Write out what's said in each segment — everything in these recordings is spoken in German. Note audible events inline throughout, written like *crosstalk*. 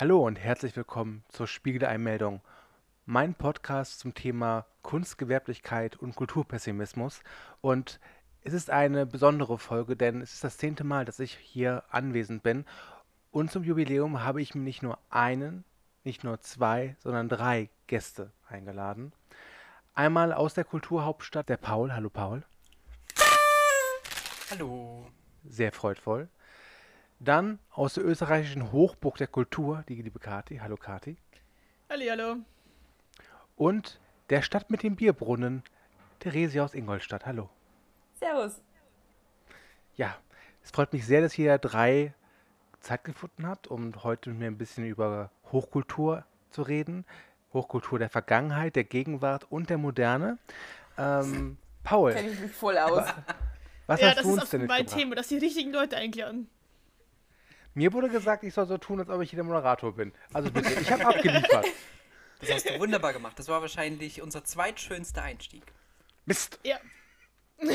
Hallo und herzlich willkommen zur Spiegeleinmeldung, mein Podcast zum Thema Kunstgewerblichkeit und Kulturpessimismus. Und es ist eine besondere Folge, denn es ist das zehnte Mal, dass ich hier anwesend bin. Und zum Jubiläum habe ich mir nicht nur einen, nicht nur zwei, sondern drei Gäste eingeladen. Einmal aus der Kulturhauptstadt, der Paul. Hallo Paul. Hallo. Sehr freudvoll. Dann aus der österreichischen Hochburg der Kultur, die liebe Kati. Hallo Kati. Hallo. Und der Stadt mit dem Bierbrunnen, Theresia aus Ingolstadt. Hallo. Servus. Ja, es freut mich sehr, dass ihr drei Zeit gefunden habt, um heute mit mir ein bisschen über Hochkultur zu reden. Hochkultur der Vergangenheit, der Gegenwart und der Moderne. Ähm, Paul. *laughs* Kenne ich mich voll aus. Was ja, hast das du ist uns auch denn mein mitgebracht? Thema, dass die richtigen Leute einladen. Mir wurde gesagt, ich soll so tun, als ob ich hier der Moderator bin. Also bitte, ich habe abgeliefert. *laughs* Das hast du wunderbar gemacht. Das war wahrscheinlich unser zweitschönster Einstieg. Mist. Ja. *laughs*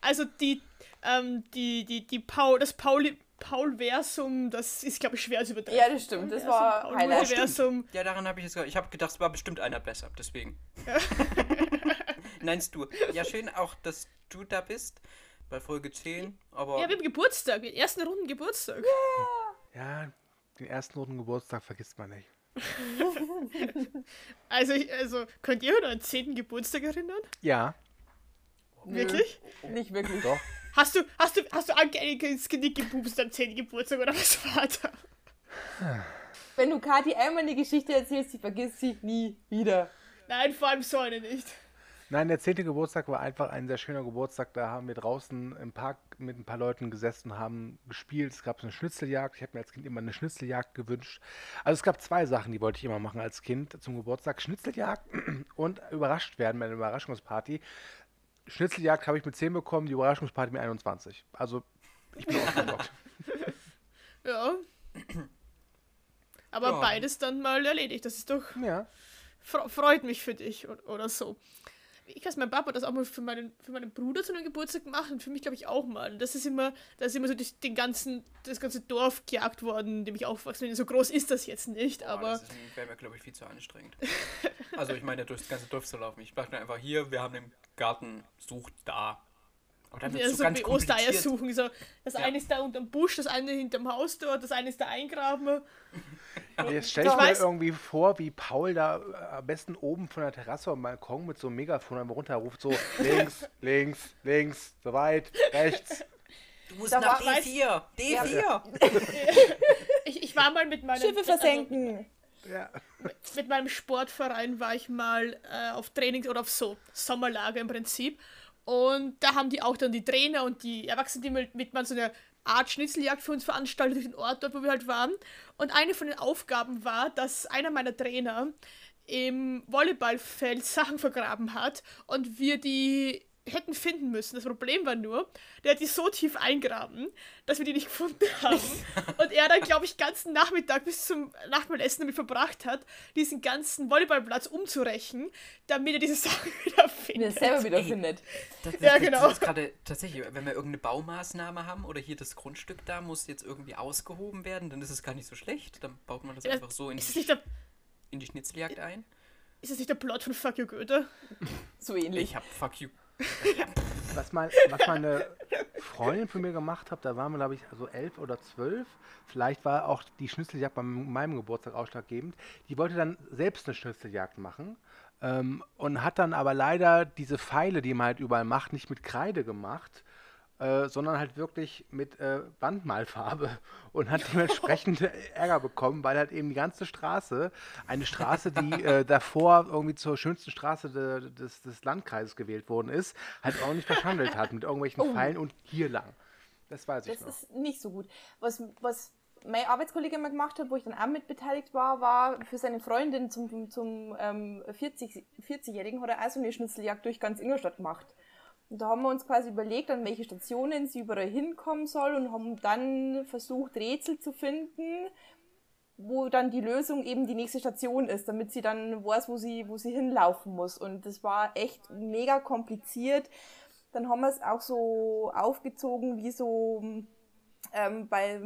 also die, ähm, die, die, die Paul, das Pauli, Paul-Versum, das ist, glaube ich, schwer zu übertreffen. Ja, das stimmt. Das war Paul Highlight. Versum. Ja, daran habe ich es gehört. Ich habe gedacht, es war bestimmt einer besser. Deswegen. *laughs* Nennst du. Ja, schön auch, dass du da bist. Bei Folge 10. Aber Ja, wir haben Geburtstag, den ersten runden Geburtstag. Ja, den ersten roten Geburtstag vergisst man nicht. *laughs* Also, ich, also könnt ihr euch an euren zehnten Geburtstag erinnern? Ja, Wirklich? Nicht wirklich. doch. Hast du, hast du, hast du Anke ins Genick gepupst am zehnten Geburtstag oder was war da? Wenn du Kathi einmal eine Geschichte erzählst, sie vergisst sie nie wieder. Nein, vor allem so eine nicht. Nein, der zehnte Geburtstag war einfach ein sehr schöner Geburtstag. Da haben wir draußen im Park mit ein paar Leuten gesessen und haben gespielt. Es gab so eine Schnitzeljagd. Ich habe mir als Kind immer eine Schnitzeljagd gewünscht. Also es gab zwei Sachen, die wollte ich immer machen als Kind zum Geburtstag. Schnitzeljagd *clears throat* und überrascht werden bei einer Überraschungsparty. Schnitzeljagd habe ich mit 10 bekommen, die Überraschungsparty mit 21. Also ich bin ausgelockt. *laughs* Ja. Aber Ja. beides dann mal erledigt. Das ist doch. ja. Fre freut mich für dich oder so. Ich weiß, mein Papa hat das auch mal für meinen, für meinen Bruder zu einem Geburtstag gemacht und für mich, glaube ich, auch mal. Und das ist immer, da ist immer so durch den ganzen, das ganze Dorf gejagt worden, in dem ich aufwachsen bin. So groß ist das jetzt nicht, aber das wäre mir, glaube ich, viel zu anstrengend. *laughs* also, ich meine, durchs ganze Dorf zu laufen. Ich dachte mir einfach hier, wir haben den Garten, sucht da. Aber dann ja, so so ganz wie Ostereier suchen. So, das Ja. eine ist da unterm Busch, das eine hinterm Haus dort, das eine ist da eingraben. Jetzt *laughs* stell ich mir irgendwie vor, wie Paul da äh, am besten oben von der Terrasse am Balkon mit so einem Megafon einmal runterruft, so *laughs* links, links, links, so weit, rechts. Du musst Da nach war- D4. D4. *laughs* Ich, ich war mal mit meinem. Schiffe versenken. Ja. mit meinem Sportverein war ich mal äh, auf Trainings oder auf so Sommerlager im Prinzip. Und da haben die auch dann die Trainer und die Erwachsenen, die mit, mit mal so eine Art Schnitzeljagd für uns veranstaltet durch den Ort dort, wo wir halt waren. Und eine von den Aufgaben war, dass einer meiner Trainer im Volleyballfeld Sachen vergraben hat und wir die hätten finden müssen. Das Problem war nur, der hat die so tief eingraben, dass wir die nicht gefunden haben. *laughs* und er dann, glaube ich, ganzen Nachmittag bis zum Nachmittagessen damit verbracht hat, diesen ganzen Volleyballplatz umzurechen, damit er diese *laughs* Sachen wieder Mir findet. selber wieder Ey. findet. Das, das, Ja, das, genau. Das ist gerade tatsächlich, wenn wir irgendeine Baumaßnahme haben oder hier das Grundstück da muss jetzt irgendwie ausgehoben werden, dann ist es gar nicht so schlecht. Dann baut man das Ja, einfach so in die, der, in die Schnitzeljagd ein. ist das nicht der Plot von Fuck You Goethe? *laughs* So ähnlich. Ich hab fuck you. Was, mal, was meine Freundin von mir gemacht hat, da waren wir, glaube ich, so elf oder zwölf. Vielleicht war auch die Schnitzeljagd bei meinem Geburtstag ausschlaggebend. Die wollte dann selbst eine Schnitzeljagd machen ähm, und hat dann aber leider diese Pfeile, die man halt überall macht, nicht mit Kreide gemacht, äh, sondern halt wirklich mit äh, Wandmalfarbe *laughs* und hat dementsprechend *laughs* Ärger bekommen, weil halt eben die ganze Straße, eine Straße, die äh, davor irgendwie zur schönsten Straße de, des, des Landkreises gewählt worden ist, halt auch nicht verschandelt hat mit irgendwelchen Oh. Pfeilen und hier lang. Das weiß ich Das noch. ist nicht so gut. Was, was mein Arbeitskollege mal gemacht hat, wo ich dann auch mit beteiligt war, war für seine Freundin zum, zum ähm, 40 40-Jährigen hat er auch so eine Schnitzeljagd durch ganz Ingolstadt gemacht. Und da haben wir uns quasi überlegt, an welche Stationen sie überall hinkommen soll und haben dann versucht, Rätsel zu finden, wo dann die Lösung eben die nächste Station ist, damit sie dann weiß, wo sie, wo sie hinlaufen muss. Und das war echt mega kompliziert. Dann haben wir es auch so aufgezogen, wie so ähm, bei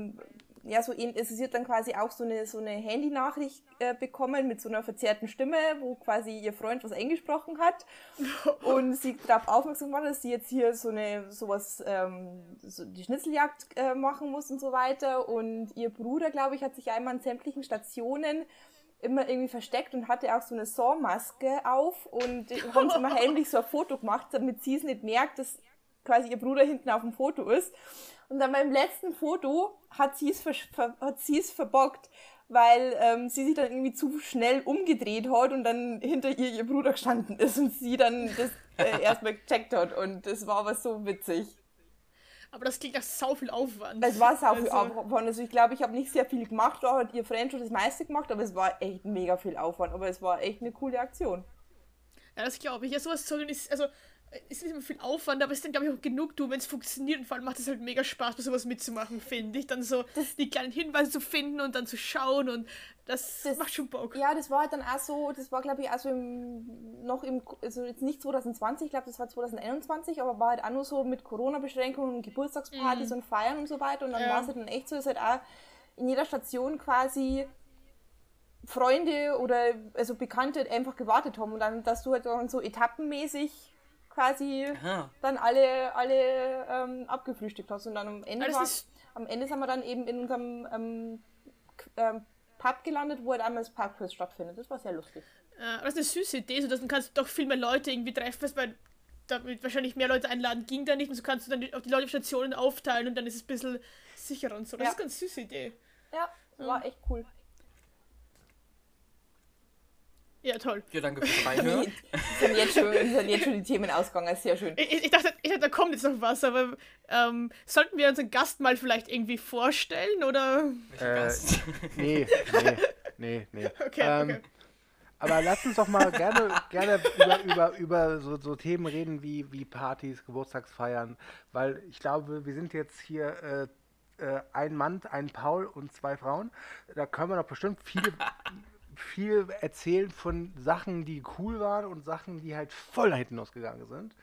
ja, so ähnlich, also sie hat dann quasi auch so eine, so eine Handynachricht äh, bekommen mit so einer verzerrten Stimme, wo quasi ihr Freund was eingesprochen hat *laughs* und sie darauf aufmerksam war, dass sie jetzt hier so eine, sowas, ähm, so die Schnitzeljagd äh, machen muss und so weiter und ihr Bruder, glaube ich, hat sich einmal an sämtlichen Stationen immer irgendwie versteckt und hatte auch so eine Saw-Maske auf und *laughs* haben sie immer heimlich so ein Foto gemacht, damit sie es nicht merkt, dass quasi ihr Bruder hinten auf dem Foto ist. Und dann beim letzten Foto hat sie es, ver hat sie es verbockt, weil ähm, sie sich dann irgendwie zu schnell umgedreht hat und dann hinter ihr ihr Bruder gestanden ist und sie dann das äh, *laughs* erstmal gecheckt hat. Und das war aber so witzig. Aber das klingt nach sau viel Aufwand. Es war sau viel also, Aufwand. Also ich glaube, ich habe nicht sehr viel gemacht, da hat ihr Freund schon das meiste gemacht, aber es war echt mega viel Aufwand. Aber es war echt eine coole Aktion. Ja, das glaube ich. Ja, sowas zu ist, also es ist immer viel Aufwand, aber es ist dann, glaube ich, auch genug, du, wenn es funktioniert. Und vor allem macht es halt mega Spaß, bei sowas mitzumachen, finde ich. Dann so das, die kleinen Hinweise zu finden und dann zu schauen und das, das, macht schon Bock. Ja, das war halt dann auch so, das war, glaube ich, auch so im, noch im, also jetzt nicht 2020, ich glaube, das war 2021, aber war halt auch nur so mit Corona-Beschränkungen und Geburtstagspartys mm. und Feiern und so weiter. Und dann ja. war es halt dann echt so, dass halt auch in jeder Station quasi Freunde oder also Bekannte einfach gewartet haben und dann, dass du halt dann so etappenmäßig quasi Aha. dann alle, alle ähm, abgefrühstückt hast. Und dann am Ende, war, am Ende sind wir dann eben in unserem ähm, ähm, Pub gelandet, wo halt einmal das Parkfest stattfindet. Das war sehr lustig. Äh, das ist eine süße Idee, so dass du kannst doch viel mehr Leute irgendwie treffen, weil damit wahrscheinlich mehr Leute einladen ging da nicht und so kannst du dann auf die Leute auf Stationen aufteilen und dann ist es ein bisschen sicherer und so. Das ja. ist eine ganz süße Idee. Ja, war echt cool. Ja, toll. Ja, danke fürs Reinhören. sind, jetzt schon, sind jetzt schon die Themen ausgegangen, sehr schön. Ich, ich, dachte, ich dachte, da kommt jetzt noch was, aber ähm, sollten wir unseren Gast mal vielleicht irgendwie vorstellen, oder? Äh? Nee, nee, nee, nee. *laughs* Okay, ähm, okay. Aber lass uns doch mal gerne, gerne über, über, über so, so Themen reden wie, wie Partys, Geburtstagsfeiern, weil ich glaube, wir sind jetzt hier äh, äh, ein Mann, ein Paul und zwei Frauen. Da können wir doch bestimmt viele *laughs* viel erzählen von Sachen, die cool waren und Sachen, die halt voll nach hinten losgegangen sind.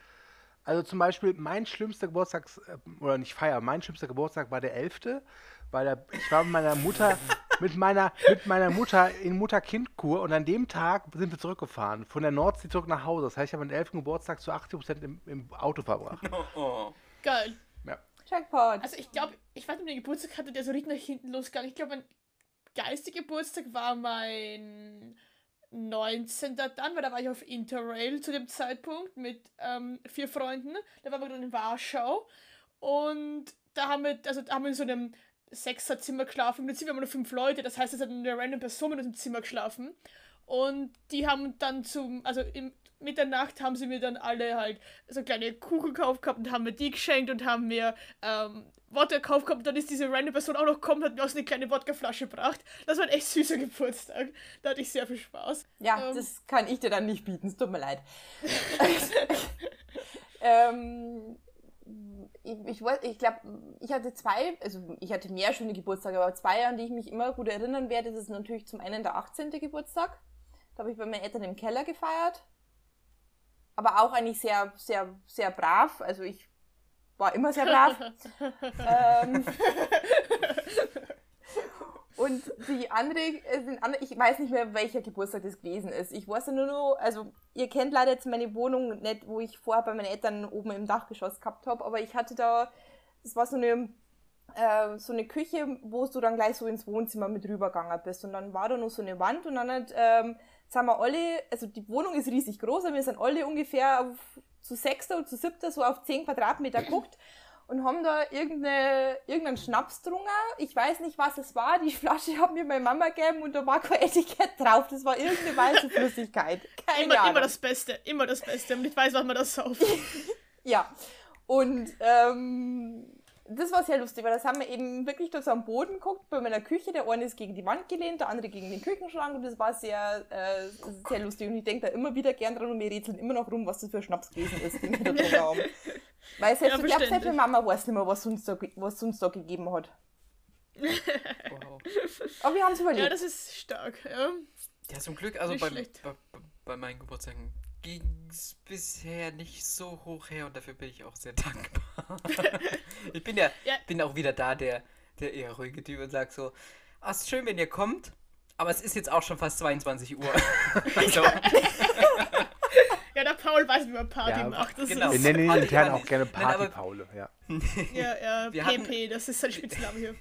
Also zum Beispiel mein schlimmster Geburtstag, äh, oder nicht Feier, mein schlimmster Geburtstag war der 11., weil der, ich war mit meiner Mutter, mit meiner, mit meiner Mutter in Mutter-Kind-Kur und an dem Tag sind wir zurückgefahren, von der Nordsee zurück nach Hause. Das heißt, ich habe meinen 11. Geburtstag zu 80% im, im Auto verbracht. *laughs* Oh, oh. Geil. Ja. Jackpot. Also ich glaube, ich weiß nicht, den Geburtstag hatte, der so richtig nach hinten losgegangen. Ich glaube, mein geilste Geburtstag war mein 19. dann, weil da war ich auf Interrail zu dem Zeitpunkt mit ähm, vier Freunden. Da waren wir dann in Warschau und da haben wir, also da haben wir in so einem Sechserzimmer geschlafen. Im Prinzip haben wir nur fünf Leute, das heißt, es hat eine random Person in unserem Zimmer geschlafen. Und die haben dann zum, also im, Mitternacht haben sie mir dann alle halt so kleine Kuchen gekauft gehabt und haben mir die geschenkt und haben mir ähm, Wodka gekauft gehabt. Und dann ist diese random Person auch noch gekommen und hat mir auch so eine kleine Wodkaflasche gebracht. Das war ein echt süßer Geburtstag. Da hatte ich sehr viel Spaß. Ja, ähm, das kann ich dir dann nicht bieten. Es tut mir leid. *laughs* ähm, ich, ich, ich glaube, ich hatte zwei, also ich hatte mehr schöne Geburtstage, aber zwei, an die ich mich immer gut erinnern werde, das ist natürlich zum einen der 18. Geburtstag. Da habe ich bei meinen Eltern im Keller gefeiert aber auch eigentlich sehr, sehr, sehr brav. Also ich war immer sehr brav. *laughs* ähm, und die andere, ich weiß nicht mehr, welcher Geburtstag das gewesen ist. Ich weiß nur noch, also ihr kennt leider jetzt meine Wohnung nicht, wo ich vorher bei meinen Eltern oben im Dachgeschoss gehabt habe, aber ich hatte da, es war so eine, äh, so eine Küche, wo du dann gleich so ins Wohnzimmer mit rübergegangen bist. Und dann war da noch so eine Wand und dann hat, ähm, sind wir alle, also die Wohnung ist riesig groß, aber wir sind alle ungefähr auf, zu sechster oder zu siebter, so auf zehn Quadratmeter *clears throat* geguckt und haben da irgendeine, irgendeinen Schnaps getrunken. Ich weiß nicht, was es war. Die Flasche hat mir meine Mama gegeben und da war kein Etikett drauf. Das war irgendeine weiße *laughs* Flüssigkeit. Keine immer, Ahnung. immer das Beste, immer das Beste. Und ich weiß, was man das sauft. *laughs* ja. Und ähm, das war sehr lustig, weil das haben wir eben wirklich da so am Boden geguckt, bei meiner Küche. Der eine ist gegen die Wand gelehnt, der andere gegen den Küchenschrank und das war sehr, äh, sehr lustig. Und ich denke da immer wieder gern dran und wir rätseln immer noch rum, was das für ein Schnaps gewesen ist, den wir da drin haben. Weil selbst, ja, ich glaube, selbst Mama weiß nicht mehr, was uns da, was uns da gegeben hat. wow. *laughs* Aber wir haben es überlebt. Ja, das ist stark, ja. Ja, zum Glück, also bei, bei, bei meinen Geburtstagen ging es bisher nicht so hoch her und dafür bin ich auch sehr dankbar. *laughs* ich bin ja, ja, bin auch wieder da, der der eher ruhige Typ und sagt so, ah, ist schön, wenn ihr kommt, aber es ist jetzt auch schon fast 22 Uhr. *laughs* also, Ja, der Paul weiß, wie man Party Ja, macht. Das genau. Wir nennen ihn intern auch gerne Party-Paule. Ja. *laughs* ja, ja, PP, das ist sein Spitzname hier.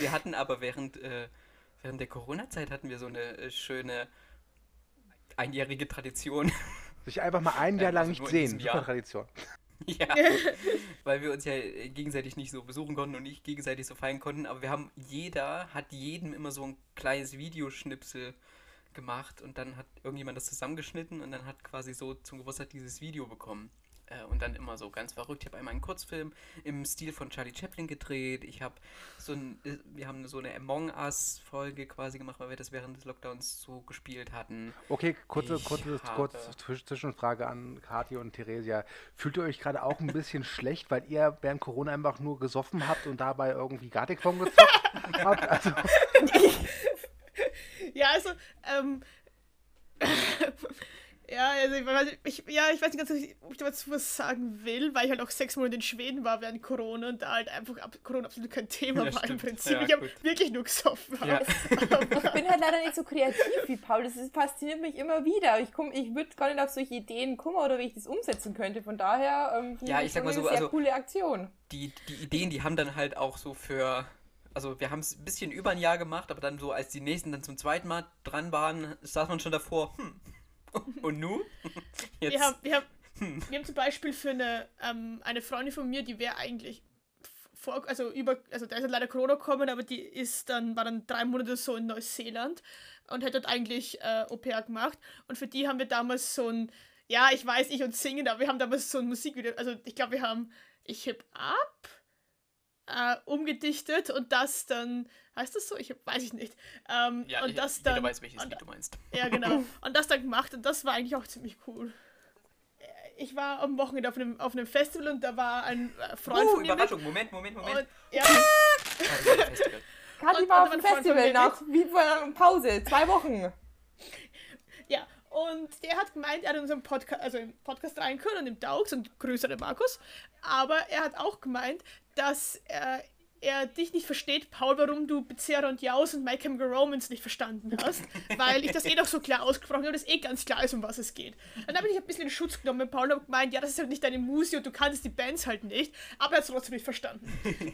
wir hatten aber während, äh, während der Corona-Zeit hatten wir so eine äh, schöne einjährige Tradition. Sich einfach mal ein Jahr Ja, lang also nicht sehen. Super Jahr. Tradition. *laughs* ja, *laughs* weil wir uns ja äh, gegenseitig nicht so besuchen konnten und nicht gegenseitig so feiern konnten, aber wir haben, jeder hat jedem immer so ein kleines Videoschnipsel gemacht und dann hat irgendjemand das zusammengeschnitten und dann hat quasi so zum Geburtstag dieses Video bekommen. Äh, und dann immer so ganz verrückt. Ich habe einmal einen Kurzfilm im Stil von Charlie Chaplin gedreht. Ich habe so ein, äh, wir haben so eine Among Us-Folge quasi gemacht, weil wir das während des Lockdowns so gespielt hatten. Okay, kurze, Ich kurze, kurze Zwisch- Zwischenfrage an Kathi und Theresia. Fühlt ihr euch gerade auch ein bisschen *laughs* schlecht, weil ihr während Corona einfach nur gesoffen habt und dabei irgendwie Gartic Phone gezockt *laughs* habt? Also, Ja, also, ähm. *laughs* ja, also ich, weiß- ich, ja, ich weiß nicht ganz, ob ich dazu was sagen will, weil ich halt auch sechs Monate in Schweden war während Corona und da halt einfach ab, Corona absolut kein Thema Ja, war im stimmt. Prinzip. Ja, ich habe wirklich nur gesoffen. Ja. *laughs* Ich bin halt leider nicht so kreativ wie Paul. Das ist, fasziniert mich immer wieder. Ich, komm- ich würde gar nicht auf solche Ideen kommen oder wie ich das umsetzen könnte. Von daher ähm, Ja, das ich sag mal eine so, sehr also- coole Aktion. die, die Ideen, die haben dann halt auch so für. Also wir haben es ein bisschen über ein Jahr gemacht, aber dann so, als die nächsten dann zum zweiten Mal dran waren, saß man schon davor, hm. *laughs* Und nu? *laughs* Jetzt. Wir haben, wir, haben, wir haben zum Beispiel für eine, ähm, eine Freundin von mir, die wäre eigentlich vor, also über, also da ist halt leider Corona gekommen, aber die ist dann, war dann drei Monate so in Neuseeland und hat dort eigentlich äh, Au-pair gemacht. Und für die haben wir damals so ein, ja, ich weiß, ich und singen, aber wir haben damals so ein Musikvideo, also ich glaube, wir haben Ich heb ab äh, umgedichtet und das dann, heißt das so? Ich weiß ich nicht. Ähm, Ja, und ich- das jeder dann, weiß, welches und, Lied du meinst. *laughs* ja, genau. *laughs* Und das dann gemacht und das war eigentlich auch ziemlich cool. Ich war am Wochenende auf einem, auf einem Festival und da war ein äh, Freund Uh, von mir. mit. Überraschung, Moment, Moment, Moment. Und, ja, *laughs* Ah. Kathi war auf dem Festival nach wie vor Pause, zwei Wochen. ja, und der hat gemeint, er hat in unserem Podcast, also im Podcast rein können und im Daugs und den Markus. Aber er hat auch gemeint, dass äh, er dich nicht versteht, Paul, warum du Becerra und Jaus und My Chemical Romance nicht verstanden hast. *laughs* weil ich das eh doch so klar ausgesprochen habe, dass eh ganz klar ist, um was es geht. Dann habe ich ein bisschen in Schutz genommen Paul und hab gemeint, ja, das ist halt nicht deine Musi und du kannst die Bands halt nicht. Aber er hat es trotzdem nicht verstanden. *laughs*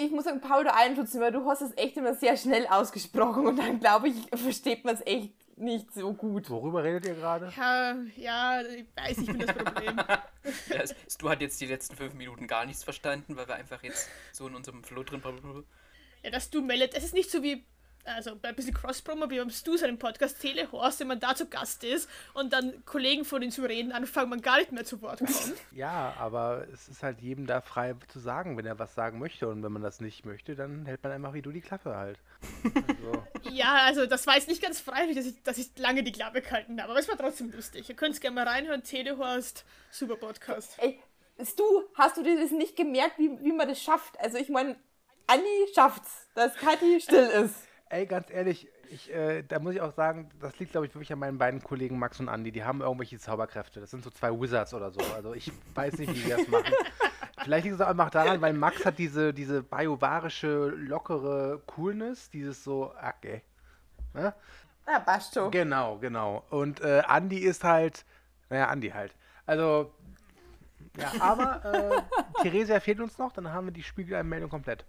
Ich muss sagen, Paul, der Einschutz, weil du hast es echt immer sehr schnell ausgesprochen und dann glaube ich, versteht man es echt nicht so gut. Worüber redet ihr gerade? Ja, ja, ich weiß, ich bin das Problem. *laughs* Ja, du hat jetzt die letzten fünf Minuten gar nichts verstanden, weil wir einfach jetzt so in unserem Flow drin. Ja, dass du meldet, es ist nicht so wie, also bei ein bisschen Cross-Promo, wie beim Stu seinem Podcast Telehorst, wenn man da zu Gast ist und dann Kollegen von ihm zu reden anfangen, man gar nicht mehr zu Wort kommt. *laughs* Ja, aber es ist halt jedem da frei zu sagen, wenn er was sagen möchte. Und wenn man das nicht möchte, dann hält man einfach wie du die Klappe halt. Also, *laughs* ja, also das war jetzt nicht ganz freiwillig, dass ich, dass ich lange die Klappe gehalten habe, aber es war trotzdem lustig. Ihr könnt es gerne mal reinhören, Telehorst, super Podcast. Ey, Stu, hast du dir das nicht gemerkt, wie, wie man das schafft? Also ich meine, Anni schafft's, dass Kathi still ist. Ey, ganz ehrlich, ich, äh, da muss ich auch sagen, das liegt, glaube ich, wirklich an meinen beiden Kollegen Max und Andy. Die haben irgendwelche Zauberkräfte. Das sind so zwei Wizards oder so. Also ich weiß nicht, wie die das machen. *laughs* Vielleicht liegt es auch einfach daran, weil Max hat diese, diese biovarische, lockere Coolness, dieses so, okay. Ne? Na, passt schon. Genau, genau. Und äh, Andy ist halt, naja, Andy halt. Also, ja, aber äh, *laughs* Theresia fehlt uns noch, dann haben wir die Spiegelanmeldung komplett.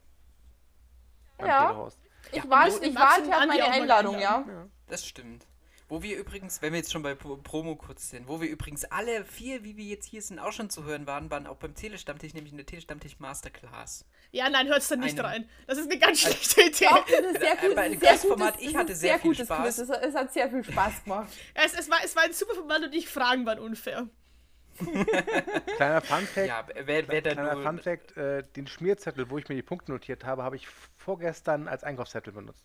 Beim Ja. Telehost. Ich, Ja, ich Max warte auf meine Einladung, ja. Das stimmt. Wo wir übrigens, wenn wir jetzt schon bei Pro- Promo kurz sind, wo wir übrigens alle vier, wie wir jetzt hier sind, auch schon zu hören waren, waren auch beim Telestammtisch, nämlich in der Telestammtisch Masterclass. Ja, nein, hört's dann nicht Eine- rein. Das ist eine ganz schlechte Idee. Doch, das ist sehr gut. Äh, bei dem sehr Quizformat, gutes- ich hatte sehr viel gutes Spaß. Quiz. Es, es hat sehr viel Spaß gemacht. *laughs* Es, es, war, es war ein super Format und die Fragen waren unfair. Kleiner Funfact, Ja, wer, wer kleiner nur, Funfact äh, den Schmierzettel, wo ich mir die Punkte notiert habe, habe ich vorgestern als Einkaufszettel benutzt.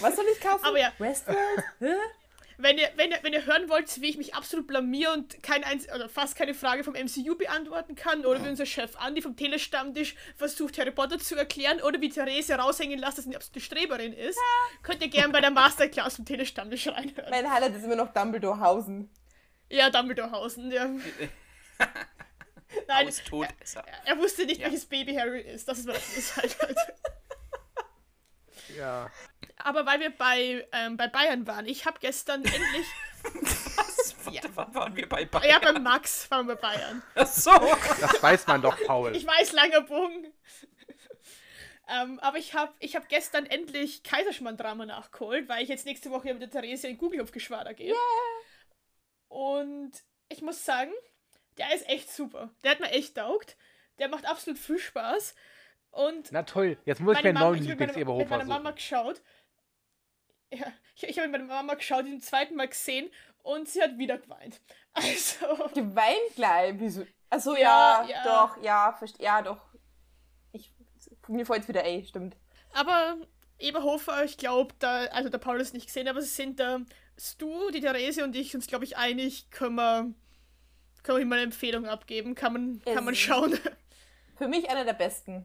Was soll ich kaufen? Aber ja. Westworld? Hä? Wenn ihr, wenn, ihr, wenn ihr hören wollt, wie ich mich absolut blamier und kein einz oder fast keine Frage vom MCU beantworten kann, oder wie unser Chef Andy vom Telestammtisch versucht, Harry Potter zu erklären, oder wie Therese raushängen lässt, dass sie eine absolute Streberin ist, könnt ihr gerne bei der Masterclass vom Telestammtisch reinhören. Mein Highlight ist immer noch Dumbledore Hausen. Ja, Dumbledorehausen, ja. *laughs* Nein, Todesser. er wusste nicht, Ja. welches Baby Harry ist. Das ist was das halt. halt. Ja. Aber weil wir bei, ähm, bei Bayern waren, ich habe gestern *laughs* endlich. Was? Warte, wann waren wir bei Bayern? ja, beim Max waren wir bei Bayern. *laughs* Ach so. Das weiß man doch, Paul. Ich weiß, langer Bogen. ähm, aber ich habe ich hab gestern endlich Kaiserschmarrn-Drama nachgeholt, weil ich jetzt nächste Woche mit der Therese in Gugelhofgeschwader gehe. Und ich muss sagen, der ist echt super. Der hat mir echt taugt. Der macht absolut viel Spaß. Und Na toll, jetzt muss ich mir einen Mama, neuen ich hab mit meiner, Lieblingseberhofer mit meiner Mama suchen. geschaut. Ja, ich, ich habe mit meiner Mama geschaut, den zweiten Mal gesehen und sie hat wieder geweint. *laughs* Also, Geweint gleich. Wieso? Achso, Ja, ja, ja. doch, ja, verstehe. Ja, doch. Ich, mir fällt wieder ey, stimmt. aber Eberhofer, ich glaube, da, also der Paul ist nicht gesehen, aber es sind da Stu, die Therese und ich uns, glaube ich, einig, können wir, können wir ihm mal eine Empfehlung abgeben. Kann man, kann man Es- schauen. Für mich einer der besten.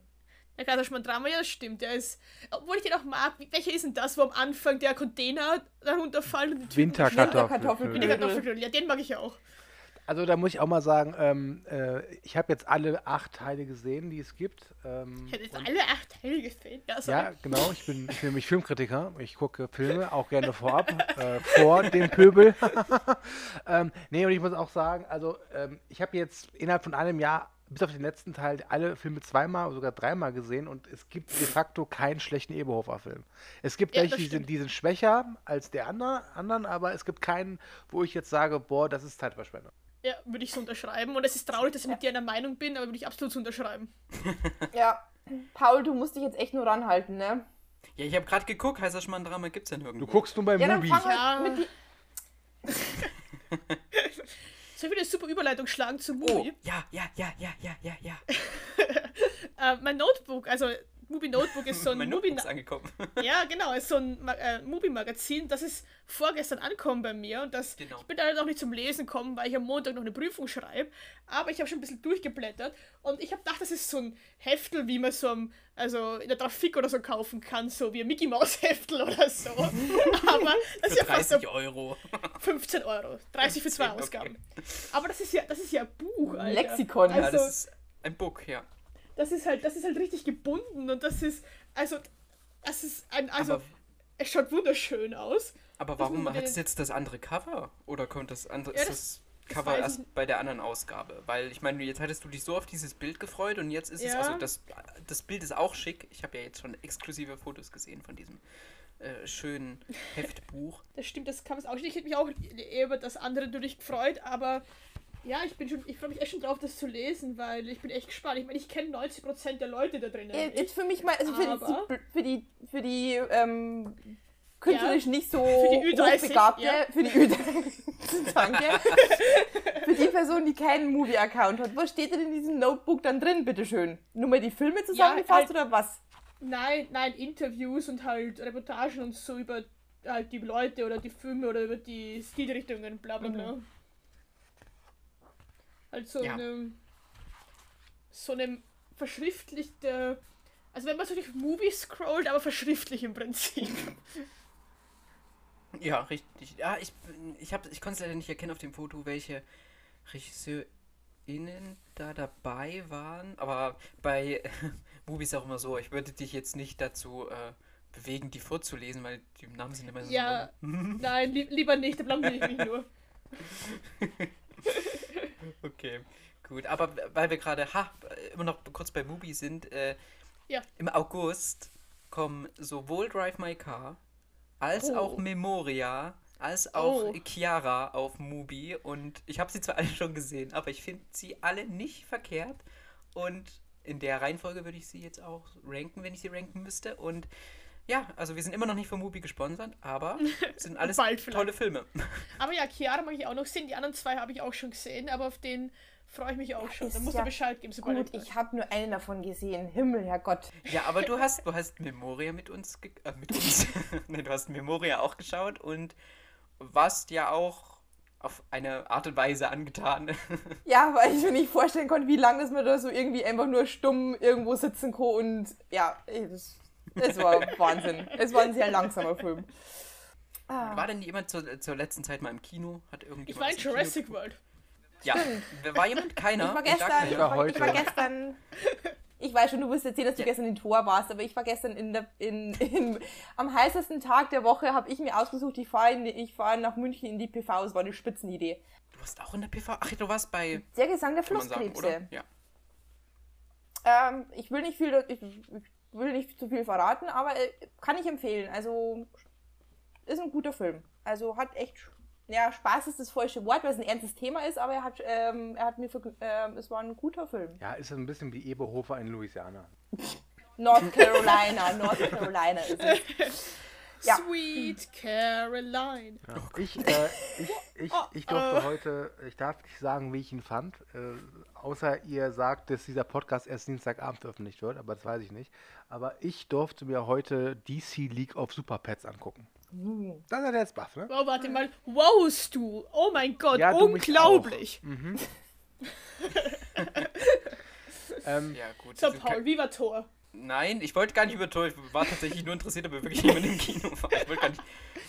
Der Kaiserschmarrn Drama, ja, das stimmt. Der ist, obwohl ich den auch mag, welcher ist denn das, wo am Anfang der Container darunter fällt und Winterkartoffeln. in die Kartoffelknödel. Ja, den mag ich auch. Also da muss ich auch mal sagen, ähm, äh, ich habe jetzt alle acht Teile gesehen, die es gibt. Ähm, Ich hätte jetzt alle acht Teile gesehen. Ja, sorry. ja, genau. Ich bin, ich bin nämlich Filmkritiker. Ich gucke Filme auch gerne vorab, *laughs* äh, vor dem Pöbel. *laughs* ähm, nee, und ich muss auch sagen, also ähm, ich habe jetzt innerhalb von einem Jahr, bis auf den letzten Teil, alle Filme zweimal oder sogar dreimal gesehen und es gibt de facto keinen schlechten Eberhofer-Film. Es gibt Ja, welche, die sind, die sind schwächer als der andere, anderen, aber es gibt keinen, wo ich jetzt sage, boah, das ist Zeitverschwendung. Ja, würde ich so unterschreiben. Und es ist traurig, dass ich mit dir einer Meinung bin, aber würde ich absolut so unterschreiben. *laughs* Ja. Paul, du musst dich jetzt echt nur ranhalten, ne? Ja, ich habe gerade geguckt, Kaiserschmarrn-Drama gibt's ja nirgendwo. Du guckst nun bei Ja, dann Movie. fang Ja. halt mit die *laughs* *laughs* Soll ich wieder eine super Überleitung schlagen zu Oh, Movie? ja, ja, ja, ja, ja, ja, ja. *laughs* Äh, mein Notebook, also Movie Notebook ist so ein *laughs* mein Movie ist angekommen. *laughs* Ja, genau, ist so ein äh, Movie-Magazin, das ist vorgestern angekommen bei mir und das, Genau. ich bin da noch nicht zum Lesen gekommen, weil ich am Montag noch eine Prüfung schreibe, aber ich habe schon ein bisschen durchgeblättert und ich habe gedacht, das ist so ein Heftel, wie man so am, also in der Trafik oder so kaufen kann, so wie ein Mickey Maus Heftel *laughs* oder so, aber das ist ja fast so 30 Euro. 15 Euro, 30 für zwei Okay. Ausgaben. Aber das ist ja, das ist ja ein Buch, Alter. Lexikon. Ja, Also- das ist ein Book, ja. Das ist halt, das ist halt richtig gebunden und das ist, also, das ist ein, also, Aber- es schaut wunderschön aus. Aber warum hat es jetzt das andere Cover? Oder kommt das andere, Ja, ist das- das Cover erst nicht. bei der anderen Ausgabe? Weil ich meine, jetzt hattest du dich so auf dieses Bild gefreut und jetzt ist es, Ja. also das, das Bild ist auch schick. Ich habe ja jetzt schon exklusive Fotos gesehen von diesem äh, schönen *laughs* Heftbuch. Das stimmt, das kann man auch nicht. Ich hätte mich auch eher über das andere natürlich gefreut, aber ja, ich bin schon, ich freue mich echt schon drauf, das zu lesen, weil ich bin echt gespannt. Ich meine, ich kenne 90% der Leute da drinnen. Äh. Jetzt für mich mal, also für die, für die, für die ähm, künstlerisch nicht so Für die Ü30, hochbegabte, ja. für die Ü30, *laughs* danke, für die Person, die keinen Movie-Account hat, was steht denn in diesem Notebook dann drin, bitteschön? Nur mal die Filme zusammengefasst halt- oder was? Nein, nein, Interviews und halt Reportagen und so über halt die Leute oder die Filme oder über die Stilrichtungen, bla bla bla. Halt so Ja. eine so eine verschriftlichte also wenn man so durch Movie scrollt, aber verschriftlich im Prinzip. Ja, richtig. Ja, ich, ich, hab- ich konnte es leider nicht erkennen auf dem Foto, welche RegisseurInnen da dabei waren. Aber bei *laughs* Movies ist auch immer so, ich würde dich jetzt nicht dazu äh, bewegen, die vorzulesen, weil die Namen sind immer so. Ja, *laughs* nein, li lieber nicht, da blamier ich mich nur. *laughs* Okay, gut. Aber weil wir gerade ha, immer noch kurz bei Mubi sind, äh, Ja. im August kommen sowohl Drive My Car als Oh. auch Memoria als auch Oh. Chiara auf Mubi und ich habe sie zwar *laughs* alle schon gesehen, aber ich finde sie alle nicht verkehrt und in der Reihenfolge würde ich sie jetzt auch ranken, wenn ich sie ranken müsste und ja, also wir sind immer noch nicht von Mubi gesponsert, aber es *laughs* sind alles tolle Filme. Aber ja, Chiara mag ich auch noch sehen. Die anderen zwei habe ich auch schon gesehen, aber auf den freue ich mich auch schon. ist Da musst ja du Bescheid geben, sobald Gut, ich habe nur einen davon gesehen. Himmel, Herrgott. Ja, aber du hast, du hast Memoria mit uns, ge äh, mit uns, *laughs* Nein, du hast Memoria auch geschaut und warst ja auch auf eine Art und Weise angetan. *laughs* Ja, weil ich mir nicht vorstellen konnte, wie lange dass man da so irgendwie einfach nur stumm irgendwo sitzen kann und ja, das, das war *laughs* Wahnsinn. Es war ein sehr langsamer Film. Ah. War denn jemand zur, zur letzten Zeit mal im Kino? Hat irgendjemand Ich war in Jurassic? World. Ja, war jemand? Keiner? Ich war gestern, ich keiner. war war, heute. ich war gestern, ich weiß schon, du wirst erzählen, dass du Ja. gestern in Tor warst, aber ich war gestern in der, in, in, am heißesten Tag der Woche, habe ich mir ausgesucht, ich fahre ich fahr nach München in die PV, es war eine Spitzenidee. Du warst auch in der PV? Ach, du warst bei, Der Gesang der sagen, Flusskrebse. oder? Ja. Ähm, ich will nicht viel, ich, ich will nicht zu viel verraten, aber äh, kann ich empfehlen. Also ist ein guter Film. Also hat echt, ja, Spaß ist das falsche Wort, weil es ein ernstes Thema ist, aber er hat, ähm, er hat mir, vergn- ähm, es war ein guter Film. Ja, ist ein bisschen wie Eberhofer in Louisiana. *laughs* North Carolina, North Carolina ist es. *laughs* Ja. Sweet Caroline. Ja. Ich, äh, ich, ich, ich durfte heute, ich darf nicht sagen, wie ich ihn fand, äh, außer ihr sagt, dass dieser Podcast erst Dienstagabend veröffentlicht wird, aber das weiß ich nicht. Aber ich durfte mir heute DC League of Super Pets angucken. Das ist ja jetzt Buff, ne? Wow, warte mal. Wowst du? Oh mein Gott, Ja, unglaublich. *laughs* Ähm, Ja, gut. So, Paul, wie war Tor? Nein, ich wollte gar nicht über Tor. Ich war tatsächlich nur interessiert, ob wirklich jemand im Kino war. Ich wollte gar nicht.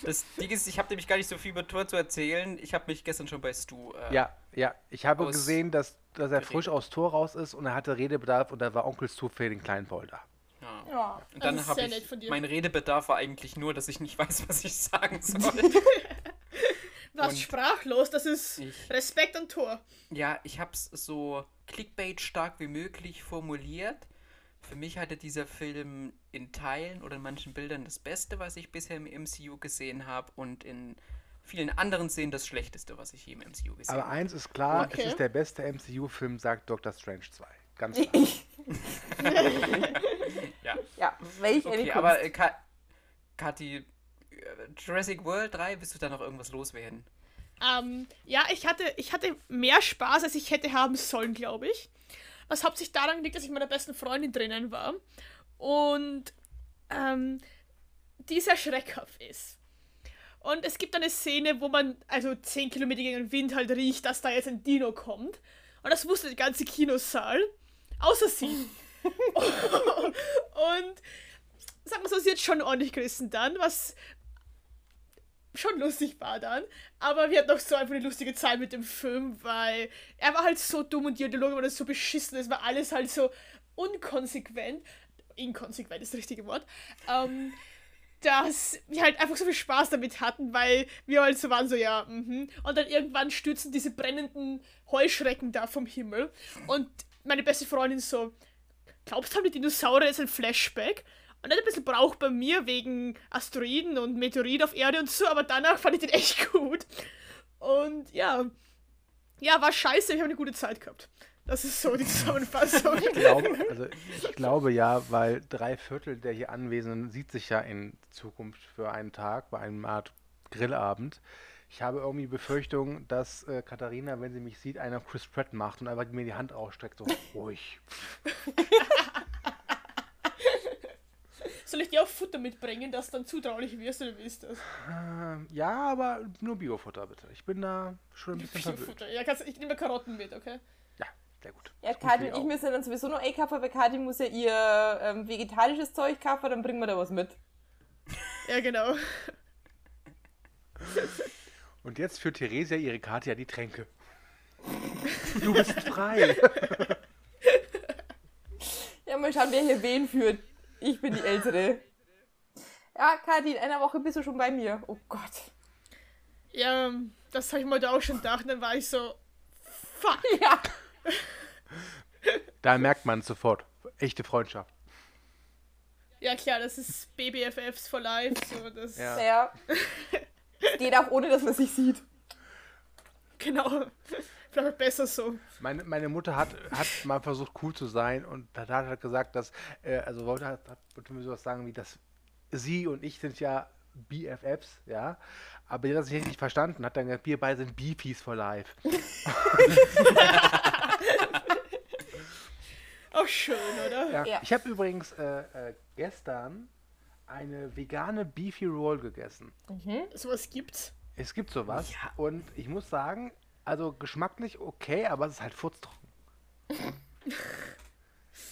Das Ding ist, ich habe nämlich gar nicht so viel über Tor zu erzählen. Ich habe mich gestern schon bei Stu. Äh, ja, ja, ich habe gesehen, dass, dass er frisch aus Tor raus ist und er hatte Redebedarf und da war Onkel Stu für den kleinen Paul da. Ja. Ja. Und dann Das ist habe sehr nett ich. von dir. Mein Redebedarf war eigentlich nur, dass ich nicht weiß, was ich sagen *laughs* soll. Was Und- sprachlos, das ist Ich- Respekt an Tor. ja, ich habe es so Clickbait stark wie möglich formuliert. Für mich hatte dieser Film in Teilen oder in manchen Bildern das Beste, was ich bisher im MCU gesehen habe, und in vielen anderen Szenen das Schlechteste, was ich je im MCU gesehen Aber habe. eins ist klar, Okay. es ist der beste MCU-Film, sagt Doctor Strange 2. Ganz *laughs* klar. *laughs* Ja. Ja, welch eine Okay, Kunst. aber äh, Ka Kathi, äh, Jurassic World 3, willst du da noch irgendwas loswerden? Ähm, ja, ich hatte, ich hatte mehr Spaß, als ich hätte haben sollen, glaube ich. Was hauptsächlich daran liegt, dass ich mit meiner besten Freundin drinnen war. Und ähm, die sehr schreckhaft ist. Und es gibt eine Szene, wo man also 10 Kilometer gegen den Wind halt riecht, dass da jetzt ein Dino kommt. Und das wusste der ganze Kinosaal. Außer sie. *laughs* Und sagen wir so, sie hat schon ordentlich gerissen dann, was schon lustig war dann. Aber wir hatten auch so einfach eine lustige Zeit mit dem Film, weil er war halt so dumm und die Dialoge waren so beschissen. Es war alles halt so unkonsequent. Inkonsequent ist das richtige Wort. Ähm, dass wir halt einfach so viel Spaß damit hatten, weil wir halt so waren, so ja, mhm. Und dann irgendwann stürzen diese brennenden Heuschrecken da vom Himmel. Und meine beste Freundin so, glaubst du, haben die Dinosaurier jetzt ein Flashback? Und hat ein bisschen Brauch bei mir wegen Asteroiden und Meteorit auf Erde und so, aber danach fand ich den echt *laughs* gut. Und ja, ja, war scheiße, ich habe eine gute Zeit gehabt. Das ist so die Zusammenfassung. Ich glaube, *laughs* also ich glaube ja, weil drei Viertel der hier Anwesenden sieht sich ja in Zukunft für einen Tag bei einem Art Grillabend. Ich habe irgendwie Befürchtung, dass äh, Katharina, wenn sie mich sieht, einer Chris Pratt macht und einfach mir die Hand ausstreckt, so *laughs* ruhig. Soll ich dir auch Futter mitbringen, dass du dann zutraulich wirst oder wie ist das? Ähm, ja, aber nur Biofutter bitte. Ich bin da schon ein bisschen verwöhnt. Futter. Ja, kannst, ich nehme Karotten mit, okay? Ja, sehr gut. Ja, für und ich müssen dann sowieso noch einkaufen, weil Kathi muss ja ihr ähm, vegetarisches Zeug kaufen, dann bringen wir da was mit. Ja, genau. *laughs* Und jetzt führt Theresia ihre Karte ja die Tränke. Du bist frei. Ja, mal schauen, wer hier wen führt. Ich bin die Ältere. Ja, Kathi, in einer Woche bist du schon bei mir. Oh Gott. Ja, das habe ich mir da auch schon gedacht. Dann war ich so, fuck. Ja. Da merkt man sofort. Echte Freundschaft. Ja, klar, das ist BBFFs for Life. So, das, Ja. Naja. *laughs* Es geht auch ohne, dass man sich sieht. Genau. Vielleicht besser so. Meine, meine Mutter hat, hat mal versucht, cool zu sein und hat hat gesagt, dass, äh, also wollte, hat, hat, wollte mir sowas sagen wie, dass sie und ich sind ja BFFs, ja, aber die hat das nicht richtig verstanden, hat dann gesagt, wir beide sind Beefies for life. *laughs* Auch schön, oder? Ja. Ja. Ich habe übrigens äh, äh, gestern eine vegane Beefy Roll gegessen. Sowas gibt's. Es gibt sowas Ja. und ich muss sagen, also geschmacklich okay, aber es ist halt furztrocken. *laughs*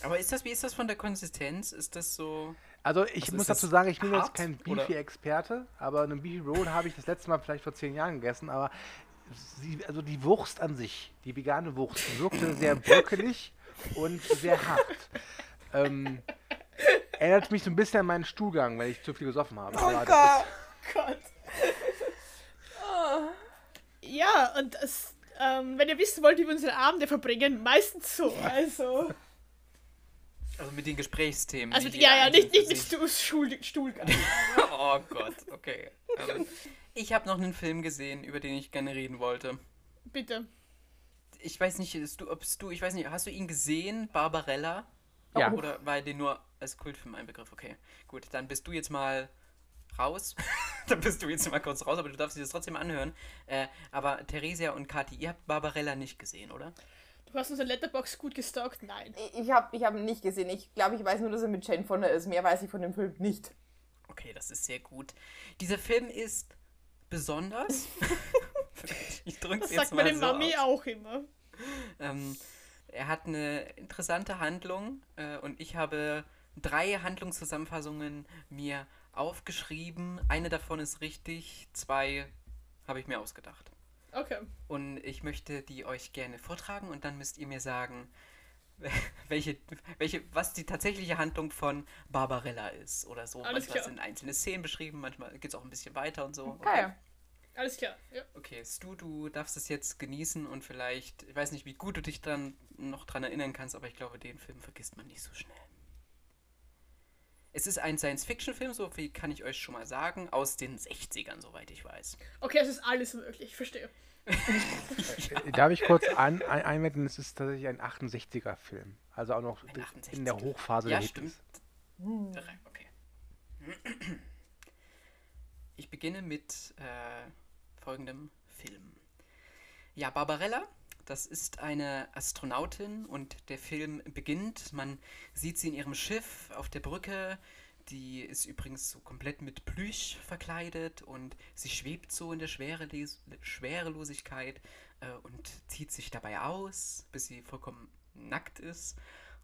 Aber ist das, wie ist das von der Konsistenz? Ist das so. Also ich Also muss dazu sagen, ich bin jetzt hart, kein oder? Beefy-Experte, aber eine Beefy Roll habe ich das letzte Mal vielleicht vor zehn Jahren gegessen, aber sie, also die Wurst an sich, die vegane Wurst, wirkte sehr bröckelig und sehr hart. *laughs* Ähm, erinnert mich so ein bisschen an meinen Stuhlgang, weil ich zu viel gesoffen habe. Oh Aber das Gott. *laughs* Gott. Ja, und das, ähm, wenn ihr wissen wollt, wie wir unsere Abende verbringen, meistens so. Also, Also mit den Gesprächsthemen. also ja, ja, nicht, nicht sich- Stuhl, Stuhlgang. *laughs* Oh Gott, okay. Ähm, ich habe noch einen Film gesehen, über den ich gerne reden wollte. Bitte. Ich weiß nicht, ist du, ob's du, ich weiß nicht, hast du ihn gesehen, Barbarella? Ja. Oder war dir nur als Kultfilm ein Begriff? Okay, gut, dann bist du jetzt mal raus. *laughs* dann bist du jetzt mal kurz raus, aber du darfst dir das trotzdem anhören. Äh, aber Theresia und Kathi, ihr habt Barbarella nicht gesehen, oder? Du hast unsere Letterbox gut gestalkt? Nein. Ich habe ich hab ihn nicht gesehen. Ich glaube, ich weiß nur, dass er mit Jane Fonda ist. Mehr weiß ich von dem Film nicht. Okay, das ist sehr gut. Dieser Film ist besonders. *laughs* *laughs* ich drücke Das jetzt sagt mal meine so Mami aus. auch immer. Ähm, er hat eine interessante Handlung äh, und ich habe drei Handlungszusammenfassungen mir aufgeschrieben. Eine davon ist richtig, zwei habe ich mir ausgedacht. Okay. Und ich möchte die euch gerne vortragen und dann müsst ihr mir sagen, *laughs* welche, welche, was die tatsächliche Handlung von Barbarella ist oder so. Alles manchmal klar. sind einzelne Szenen beschrieben, manchmal geht es auch ein bisschen weiter und so. Okay. Alles klar. Ja. Okay, Stu, du darfst es jetzt genießen und vielleicht, ich weiß nicht, wie gut du dich dann noch dran erinnern kannst, aber ich glaube, den Film vergisst man nicht so schnell. Es ist ein Science-Fiction-Film, so viel kann ich euch schon mal sagen, aus den 60ern, soweit ich weiß. Okay, es ist alles möglich. Ich verstehe. Äh, Darf ich kurz an, ein, einwenden, es ist tatsächlich ein 68er-Film. Also auch noch Ein in der 68er. Hochphase Ja, der stimmt. Hippies. Okay. Ich beginne mit äh, folgendem Film. Ja, Barbarella, das ist eine Astronautin und der Film beginnt. Man sieht sie in ihrem Schiff auf der Brücke. Die ist übrigens so komplett mit Plüsch verkleidet und sie schwebt so in der Schwereles Schwerelosigkeit äh, und zieht sich dabei aus, bis sie vollkommen nackt ist.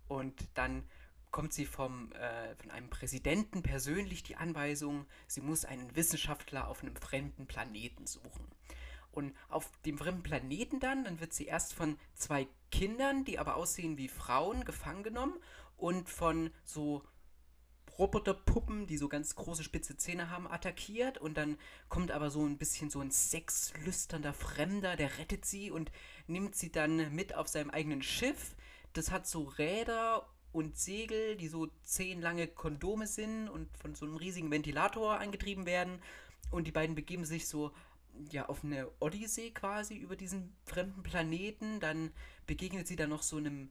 Und dann kommt sie vom, äh, von einem Präsidenten persönlich die Anweisung, sie muss einen Wissenschaftler auf einem fremden Planeten suchen. Und auf dem fremden Planeten dann, dann wird sie erst von zwei Kindern, die aber aussehen wie Frauen, gefangen genommen und von so Roboterpuppen, die so ganz große spitze Zähne haben, attackiert und dann kommt aber so ein bisschen so ein sexlüsternder Fremder, der rettet sie und nimmt sie dann mit auf seinem eigenen Schiff. Das hat so Räder und Segel, die so zehn lange Kondome sind und von so einem riesigen Ventilator angetrieben werden. Und die beiden begeben sich so ja auf eine Odyssee quasi über diesen fremden Planeten. Dann begegnet sie dann noch so einem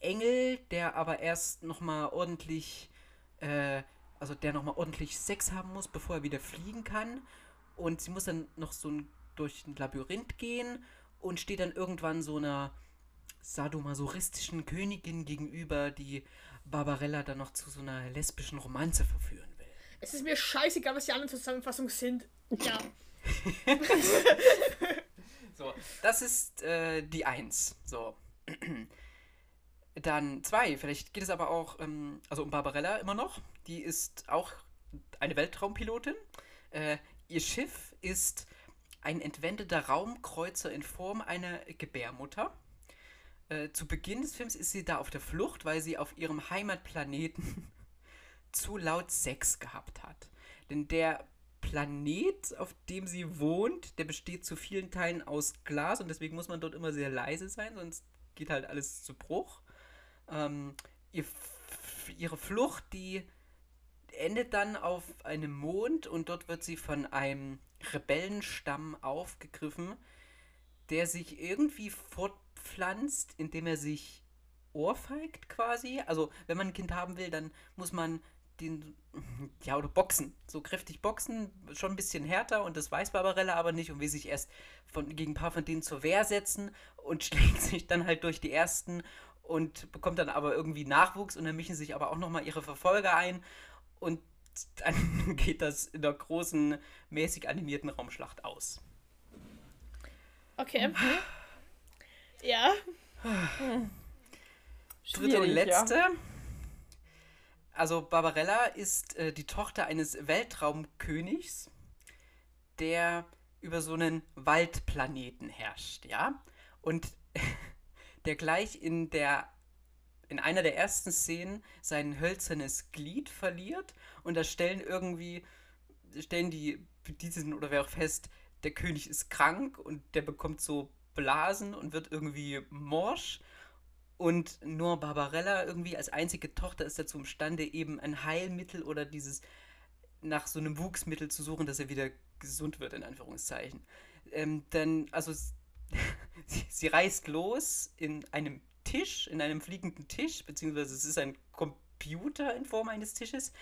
Engel, der aber erst nochmal ordentlich, äh, also der nochmal ordentlich Sex haben muss, bevor er wieder fliegen kann. Und sie muss dann noch so ein, durch ein Labyrinth gehen und steht dann irgendwann so einer sadomasochistischen Königin gegenüber, die Barbarella dann noch zu so einer lesbischen Romanze verführen will. Es ist mir scheißegal, was die anderen Zusammenfassungen sind. Ja. *laughs* So, das ist äh, die Eins. So. *clears throat* Dann zwei, vielleicht geht es aber auch, ähm, also um Barbarella immer noch. Die ist auch eine Weltraumpilotin. Äh, ihr Schiff ist ein entwendeter Raumkreuzer in Form einer Gebärmutter. Äh, zu Beginn des Films ist sie da auf der Flucht, weil sie auf ihrem Heimatplaneten *laughs* zu laut Sex gehabt hat. Denn der Planet, auf dem sie wohnt, der besteht zu vielen Teilen aus Glas und deswegen muss man dort immer sehr leise sein, sonst geht halt alles zu Bruch. Ähm, ihr, ihre Flucht, die endet dann auf einem Mond und dort wird sie von einem Rebellenstamm aufgegriffen, der sich irgendwie fortpflanzt, indem er sich ohrfeigt quasi. Also wenn man ein Kind haben will, dann muss man den, ja, oder boxen. So kräftig boxen, schon ein bisschen härter und das weiß Barbarella aber nicht und will sich erst von, gegen ein paar von denen zur Wehr setzen und *laughs* schlägt sich dann halt durch die ersten und bekommt dann aber irgendwie Nachwuchs und dann mischen sich aber auch nochmal ihre Verfolger ein und dann *laughs* geht das in der großen, mäßig animierten Raumschlacht aus. Okay. Ja. *sighs* Dritte und letzte. Also Barbarella ist äh, die Tochter eines Weltraumkönigs, der über so einen Waldplaneten herrscht, ja? Und *laughs* der gleich in der in einer der ersten Szenen sein hölzernes Glied verliert und da stellen irgendwie stellen die diesen oder wer auch fest, der König ist krank und der bekommt so Blasen und wird irgendwie morsch und nur Barbarella irgendwie als einzige Tochter ist dazu imstande, eben ein Heilmittel oder dieses nach so einem Wuchsmittel zu suchen, dass er wieder gesund wird, in Anführungszeichen. Ähm, dann, also *laughs* sie, sie reist los in einem Tisch, in einem fliegenden Tisch, beziehungsweise es ist ein Computer in Form eines Tisches,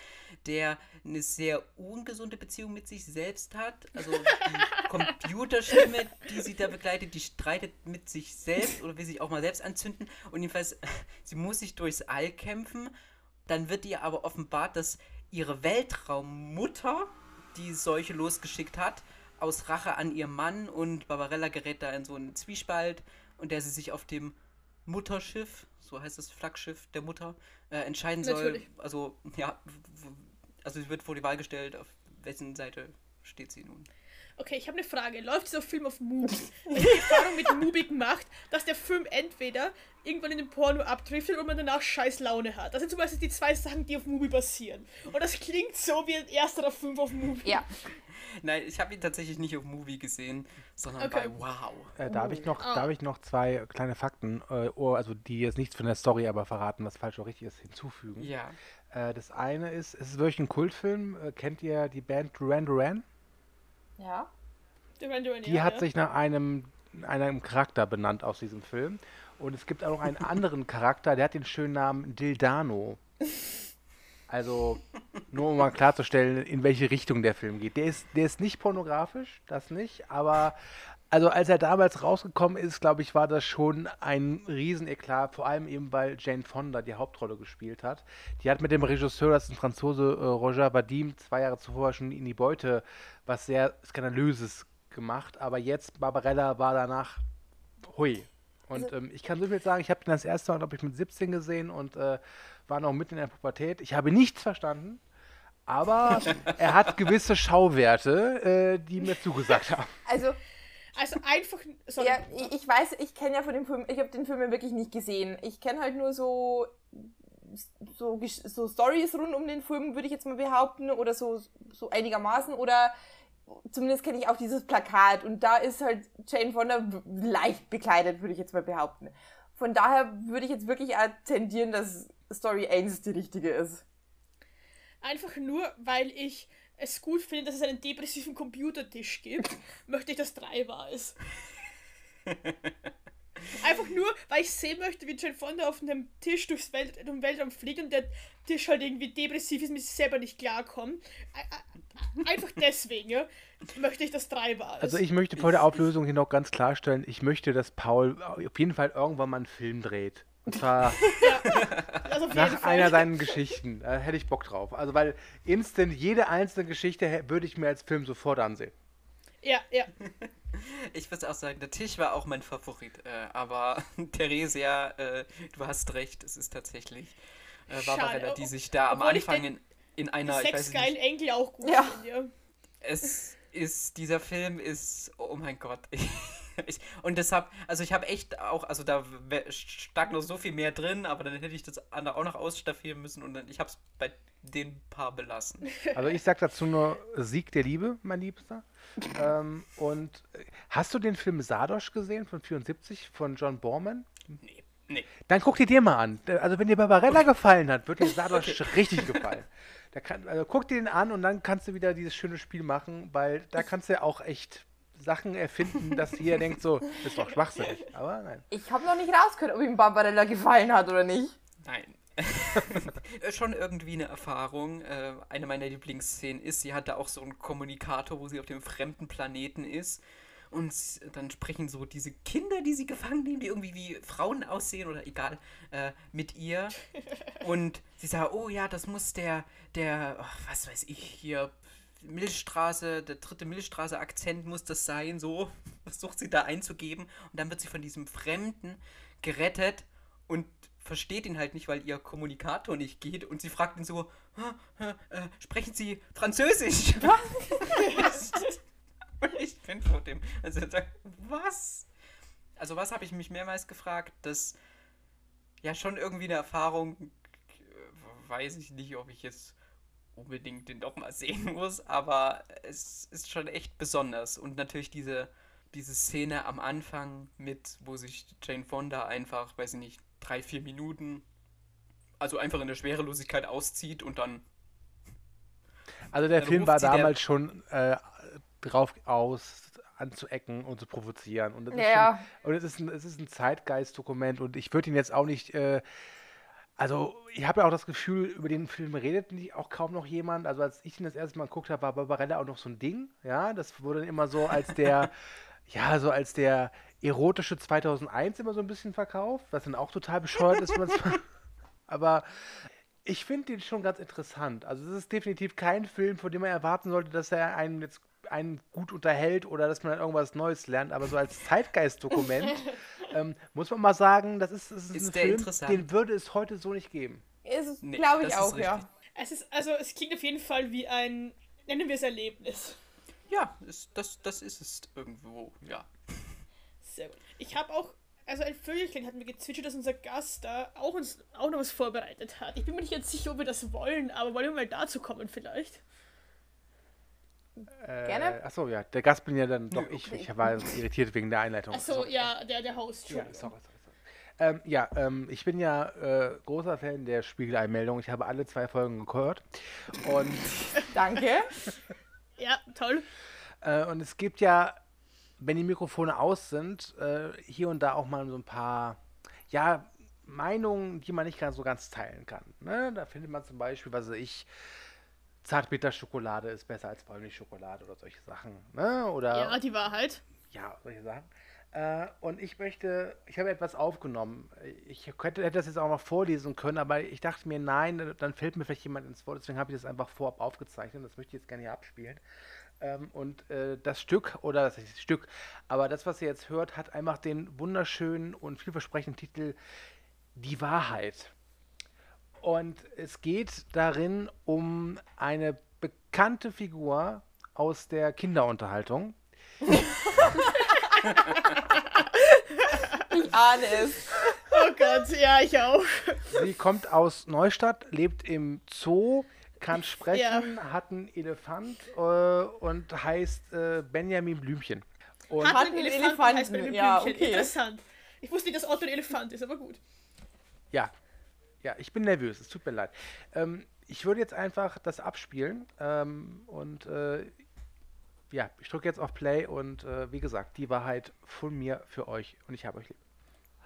der eine sehr ungesunde Beziehung mit sich selbst hat. Also die *laughs* Computerstimme, die sie da begleitet, die streitet mit sich selbst oder will sich auch mal selbst anzünden. Und jedenfalls, sie muss sich durchs All kämpfen. Dann wird ihr aber offenbart, dass ihre Weltraummutter die Seuche losgeschickt hat, aus Rache an ihrem Mann und Barbarella gerät da in so einen Zwiespalt und der sie sich auf dem Mutterschiff, so heißt das Flaggschiff der Mutter, äh, entscheiden Natürlich. soll. Also, ja, also sie wird vor die Wahl gestellt, auf wessen Seite steht sie nun. Okay, ich habe eine Frage. Läuft dieser Film auf Mubi? Die Erfahrung mit Mubi gemacht, dass der Film entweder irgendwann in den Porno abdriftet oder man danach scheiß Laune hat. Das sind zum Beispiel die zwei Sachen, die auf Mubi basieren. Und das klingt so wie ein erster Film auf Mubi. Ja. Nein, ich habe ihn tatsächlich nicht auf Movie gesehen, sondern Okay. bei Wow. Äh, darf, ich noch, Ah. darf ich noch zwei kleine Fakten, äh, oh, also die jetzt nichts von der Story, aber verraten, was falsch oder richtig ist, hinzufügen? Ja. Äh, das eine ist, es ist wirklich ein Kultfilm. Äh, kennt ihr die Band Duran Duran? Ja. Duran Duran, Die ja, hat ja. sich nach einem, einem Charakter benannt aus diesem Film. Und es gibt auch noch einen *laughs* anderen Charakter, der hat den schönen Namen Dildano. *laughs* Also, nur um mal klarzustellen, in welche Richtung der Film geht. Der ist, der ist nicht pornografisch, das nicht, aber also als er damals rausgekommen ist, glaube ich, war das schon ein Rieseneklat, vor allem eben, weil Jane Fonda die Hauptrolle gespielt hat. Die hat mit dem Regisseur, das ist ein Franzose, äh, Roger Vadim, zwei Jahre zuvor schon in die Beute was sehr Skandalöses gemacht, aber jetzt Barbarella war danach hui. Und Also- ähm, ich kann so viel sagen, ich habe den das erste Mal, glaube ich, mit 17 gesehen und äh, war noch mitten in der Pubertät. Ich habe nichts verstanden, aber *laughs* er hat gewisse Schauwerte, äh, die mir zugesagt haben. Also, Also einfach. Sorry. ja, ich, ich weiß, ich kenne ja von dem Film, ich habe den Film ja wirklich nicht gesehen. Ich kenne halt nur so so, so Stories rund um den Film, würde ich jetzt mal behaupten, oder so, so einigermaßen, oder zumindest kenne ich auch dieses Plakat und da ist halt Jane Fonda leicht bekleidet, würde ich jetzt mal behaupten. Von daher würde ich jetzt wirklich tendieren, dass Story 1 die richtige ist. Einfach nur, weil ich es gut finde, dass es einen depressiven Computertisch gibt, *laughs* möchte ich, dass 3 war ist. Einfach nur, weil ich sehen möchte, wie Jane Fonda auf einem Tisch durchs Welt, durch den Weltraum fliegt und der Tisch halt irgendwie depressiv ist, mit sich selber nicht klarkommt. Einfach deswegen, ja, möchte ich, dass 3 war ist. Also ich möchte vor der Auflösung hier noch ganz klarstellen, ich möchte, dass Paul auf jeden Fall irgendwann mal einen Film dreht. Und zwar also nach einer seiner Geschichten. Da hätte ich Bock drauf. Also weil instant jede einzelne Geschichte würde ich mir als Film sofort ansehen. Ja, ja. *laughs* Ich würde auch sagen, der Tisch war auch mein Favorit. Äh, aber *laughs* Theresia, äh, du hast recht, es ist tatsächlich äh, Schade, Barbarella, die sich da am obwohl ich Anfang in, in einer, ich weiß sechs nicht, geilen Enkel auch gut Ja. finde, ja. es ist, dieser Film ist, oh mein Gott. *laughs* Ich, *laughs* und deshalb, also ich habe echt auch, also da stak noch so viel mehr drin, aber dann hätte ich das andere auch noch ausstaffieren müssen und dann, ich habe es bei den paar belassen. *laughs* Also ich sag dazu nur Sieg der Liebe, mein Liebster. *laughs* ähm, und äh, hast du den Film Sadosh gesehen von 74 von John Borman? Nee, nee. Dann guck dir den mal an. Also wenn dir Barbarella gefallen hat, wird dir Sadosh richtig gefallen. Da kann, also guck dir den an und dann kannst du wieder dieses schöne Spiel machen, weil da kannst du ja auch echt Sachen erfinden, dass jeder *laughs* denkt so, das ist doch schwachsinnig. Aber nein. Ich habe noch nicht rausgehört, ob ihm Barbarella gefallen hat oder nicht. Nein. *laughs* Schon irgendwie eine Erfahrung. Äh, eine meiner Lieblingsszenen ist, sie hatte auch so einen Kommunikator, wo sie auf dem fremden Planeten ist. Und dann sprechen so diese Kinder, die sie gefangen nehmen, die irgendwie wie Frauen aussehen oder egal, äh, mit ihr. *laughs* Und sie sagt, oh ja, das muss der, der, ach, was weiß ich, hier, Milchstraße, der dritte Milchstraße-Akzent muss das sein, so *laughs* versucht sie da einzugeben. Und dann wird sie von diesem Fremden gerettet und versteht ihn halt nicht, weil ihr Kommunikator nicht geht. Und sie fragt ihn so, "Ah, äh, sprechen Sie Französisch? *laughs* *laughs* ich bin vor dem. Also er sagt, was? Also was habe ich mich mehrmals gefragt, dass ja schon irgendwie eine Erfahrung, äh, weiß ich nicht, ob ich jetzt unbedingt den doch mal sehen *laughs* muss, aber es ist schon echt besonders. Und natürlich diese, diese Szene am Anfang mit, wo sich Jane Fonda einfach, weiß ich nicht, drei, vier Minuten, also einfach in der Schwerelosigkeit auszieht und dann. Also der Film war damals schon äh, drauf aus, anzuecken und zu provozieren. Und das ist Ja. schon, und es ist ein, es ist ein Zeitgeistdokument und ich würde ihn jetzt auch nicht. Äh, also, ich habe ja auch das Gefühl, über den Film redet nicht auch kaum noch jemand. Also, als ich ihn das erste Mal geguckt habe, war Barbarella auch noch so ein Ding. Ja, das wurde dann immer so als der, *laughs* ja, so als der erotische 2001 immer so ein bisschen verkauft, was dann auch total bescheuert ist. *laughs* Aber ich finde den schon ganz interessant. Also, es ist definitiv kein Film, von dem man erwarten sollte, dass er einen jetzt einen gut unterhält oder dass man dann irgendwas Neues lernt. Aber so als Zeitgeistdokument *laughs* ähm, muss man mal sagen, das ist, das ist, Ist ein der Film, interessant? den würde es heute so nicht geben. Ist es, Nee, glaube ich auch, ja. Es ist, also es klingt auf jeden Fall wie ein, nennen wir es Erlebnis. Ja, ist, das, das ist es irgendwo, ja. Sehr gut. Ich habe auch, also ein Vögelchen hat mir gezwitschert, dass unser Gast da auch uns auch noch was vorbereitet hat. Ich bin mir nicht jetzt sicher, ob wir das wollen, aber wollen wir mal dazu kommen vielleicht? Äh, Gerne. Achso, ja, der Gast bin ja dann doch ich. Ich war irritiert wegen der Einleitung. Achso, ja, der, der Host. Ja, sorry, sorry, sorry. Ähm, ja, ähm, ich bin ja äh, großer Fan der Spiegeleinmeldung. Ich habe alle zwei Folgen gehört. Und, *laughs* Danke. Ja, toll. äh, und es gibt ja, wenn die Mikrofone aus sind, äh, hier und da auch mal so ein paar, ja, Meinungen, die man nicht ganz so ganz teilen kann. Ne? Da findet man zum Beispiel, was weiß ich, Zartbitterschokolade ist besser als Wollmilchschokolade oder solche Sachen. Ne? Oder Ja, die Wahrheit. ja, solche Sachen. Äh, und ich möchte, ich habe etwas aufgenommen. Ich könnte, hätte das jetzt auch noch vorlesen können, aber ich dachte mir, nein, dann fällt mir vielleicht jemand ins Wort. Deswegen habe ich das einfach vorab aufgezeichnet. Das möchte ich jetzt gerne hier abspielen. Ähm, und äh, das Stück, oder das ist das Stück, aber das, was ihr jetzt hört, hat einfach den wunderschönen und vielversprechenden Titel Die Wahrheit. Und es geht darin um eine bekannte Figur aus der Kinderunterhaltung. Ich ahne es. Oh Gott, ja, ich auch. Sie kommt aus Neustadt, lebt im Zoo, kann sprechen, hat einen Elefant äh, und heißt äh, Benjamin Blümchen. Und Hat Hat einen einen Elefanten, Elefanten, heißt bei einem ja, Blümchen. okay. Interessant. Ich wusste nicht, dass Otto ein Elefant ist, aber gut. ja, ja, ich bin nervös, es tut mir leid. Ähm, ich würde jetzt einfach das abspielen ähm, und äh, ja, ich drücke jetzt auf Play und äh, wie gesagt, die Wahrheit von mir für euch und ich habe euch lieb.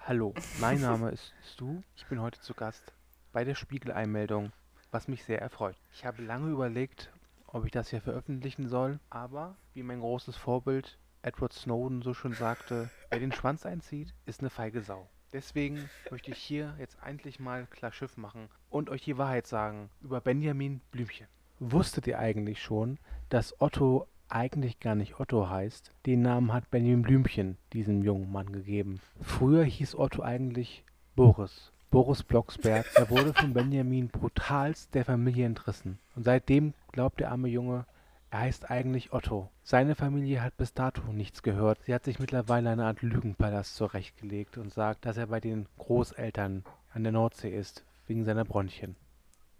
Hallo, mein Name ist Stu. Ich bin heute zu Gast bei der Spiegeleinmeldung, was mich sehr erfreut. Ich habe lange überlegt, ob ich das hier veröffentlichen soll, aber wie mein großes Vorbild Edward Snowden so schon sagte, wer den Schwanz einzieht, ist eine feige Sau. Deswegen möchte ich hier jetzt endlich mal klar Schiff machen und euch die Wahrheit sagen über Benjamin Blümchen. Wusstet ihr eigentlich schon, dass Otto eigentlich gar nicht Otto heißt? Den Namen hat Benjamin Blümchen diesem jungen Mann gegeben. Früher hieß Otto eigentlich Boris. Boris Blocksberg. Er wurde von *laughs* Benjamin brutalst der Familie entrissen. Und seitdem glaubt der arme Junge, er heißt eigentlich Otto. Seine Familie hat bis dato nichts gehört. Sie hat sich mittlerweile eine Art Lügenpalast zurechtgelegt und sagt, dass er bei den Großeltern an der Nordsee ist, wegen seiner Bronchien.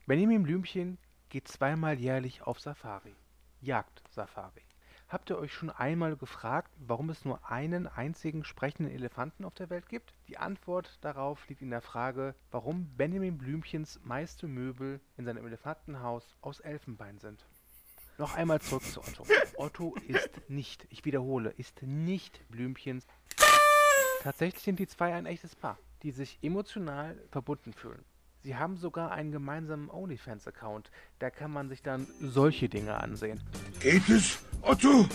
Benjamin Blümchen geht zweimal jährlich auf Safari. Jagd-Safari. Habt ihr euch schon einmal gefragt, warum es nur einen einzigen sprechenden Elefanten auf der Welt gibt? Die Antwort darauf liegt in der Frage, warum Benjamin Blümchens meiste Möbel in seinem Elefantenhaus aus Elfenbein sind. Noch einmal zurück zu Otto. Otto ist nicht, ich wiederhole, ist nicht Blümchens. Tatsächlich sind die zwei ein echtes Paar, die sich emotional verbunden fühlen. Sie haben sogar einen gemeinsamen OnlyFans-Account. Da kann man sich dann solche Dinge ansehen. Geht es, Otto?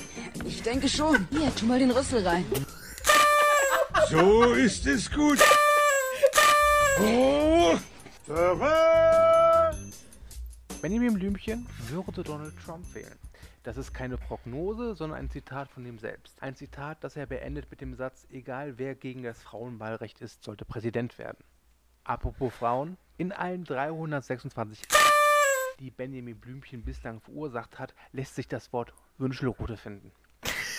Ich denke schon. Hier, tu mal den Rüssel rein. So ist es gut. *laughs* Oh, Papa! Benjamin Blümchen würde Donald Trump wählen. Das ist keine Prognose, sondern ein Zitat von ihm selbst. Ein Zitat, das er beendet mit dem Satz, egal wer gegen das Frauenwahlrecht ist, sollte Präsident werden. Apropos Frauen, in allen 326, die Benjamin Blümchen bislang verursacht hat, lässt sich das Wort Wünschelrute finden.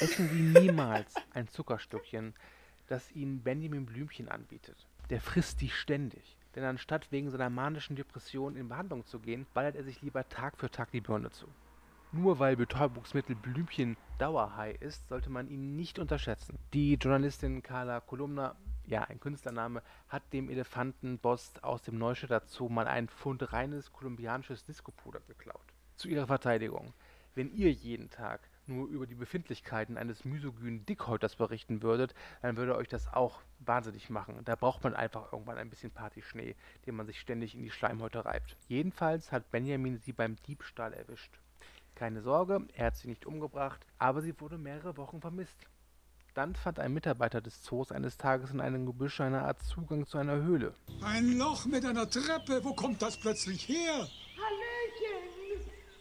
Essen Sie niemals ein Zuckerstückchen, das Ihnen Benjamin Blümchen anbietet. Der frisst die ständig. Denn anstatt wegen seiner manischen Depression in Behandlung zu gehen, ballert er sich lieber Tag für Tag die Birne zu. Nur weil Betäubungsmittel Blümchen Dauerhigh ist, sollte man ihn nicht unterschätzen. Die Journalistin Carla Kolumna, ja, ein Künstlername, hat dem Elefantenboss aus dem Neustädter Zoo mal einen Pfund reines kolumbianisches Discopuder geklaut. Zu ihrer Verteidigung. Wenn ihr jeden Tag nur über die Befindlichkeiten eines misogynen Dickhäuters berichten würdet, dann würde euch das auch wahnsinnig machen. Da braucht man einfach irgendwann ein bisschen Partyschnee, den man sich ständig in die Schleimhäute reibt. Jedenfalls hat Benjamin sie beim Diebstahl erwischt. Keine Sorge, er hat sie nicht umgebracht, aber sie wurde mehrere Wochen vermisst. Dann fand ein Mitarbeiter des Zoos eines Tages in einem Gebüsch eine Art Zugang zu einer Höhle. Ein Loch mit einer Treppe. Wo kommt das plötzlich her? Hallöchen!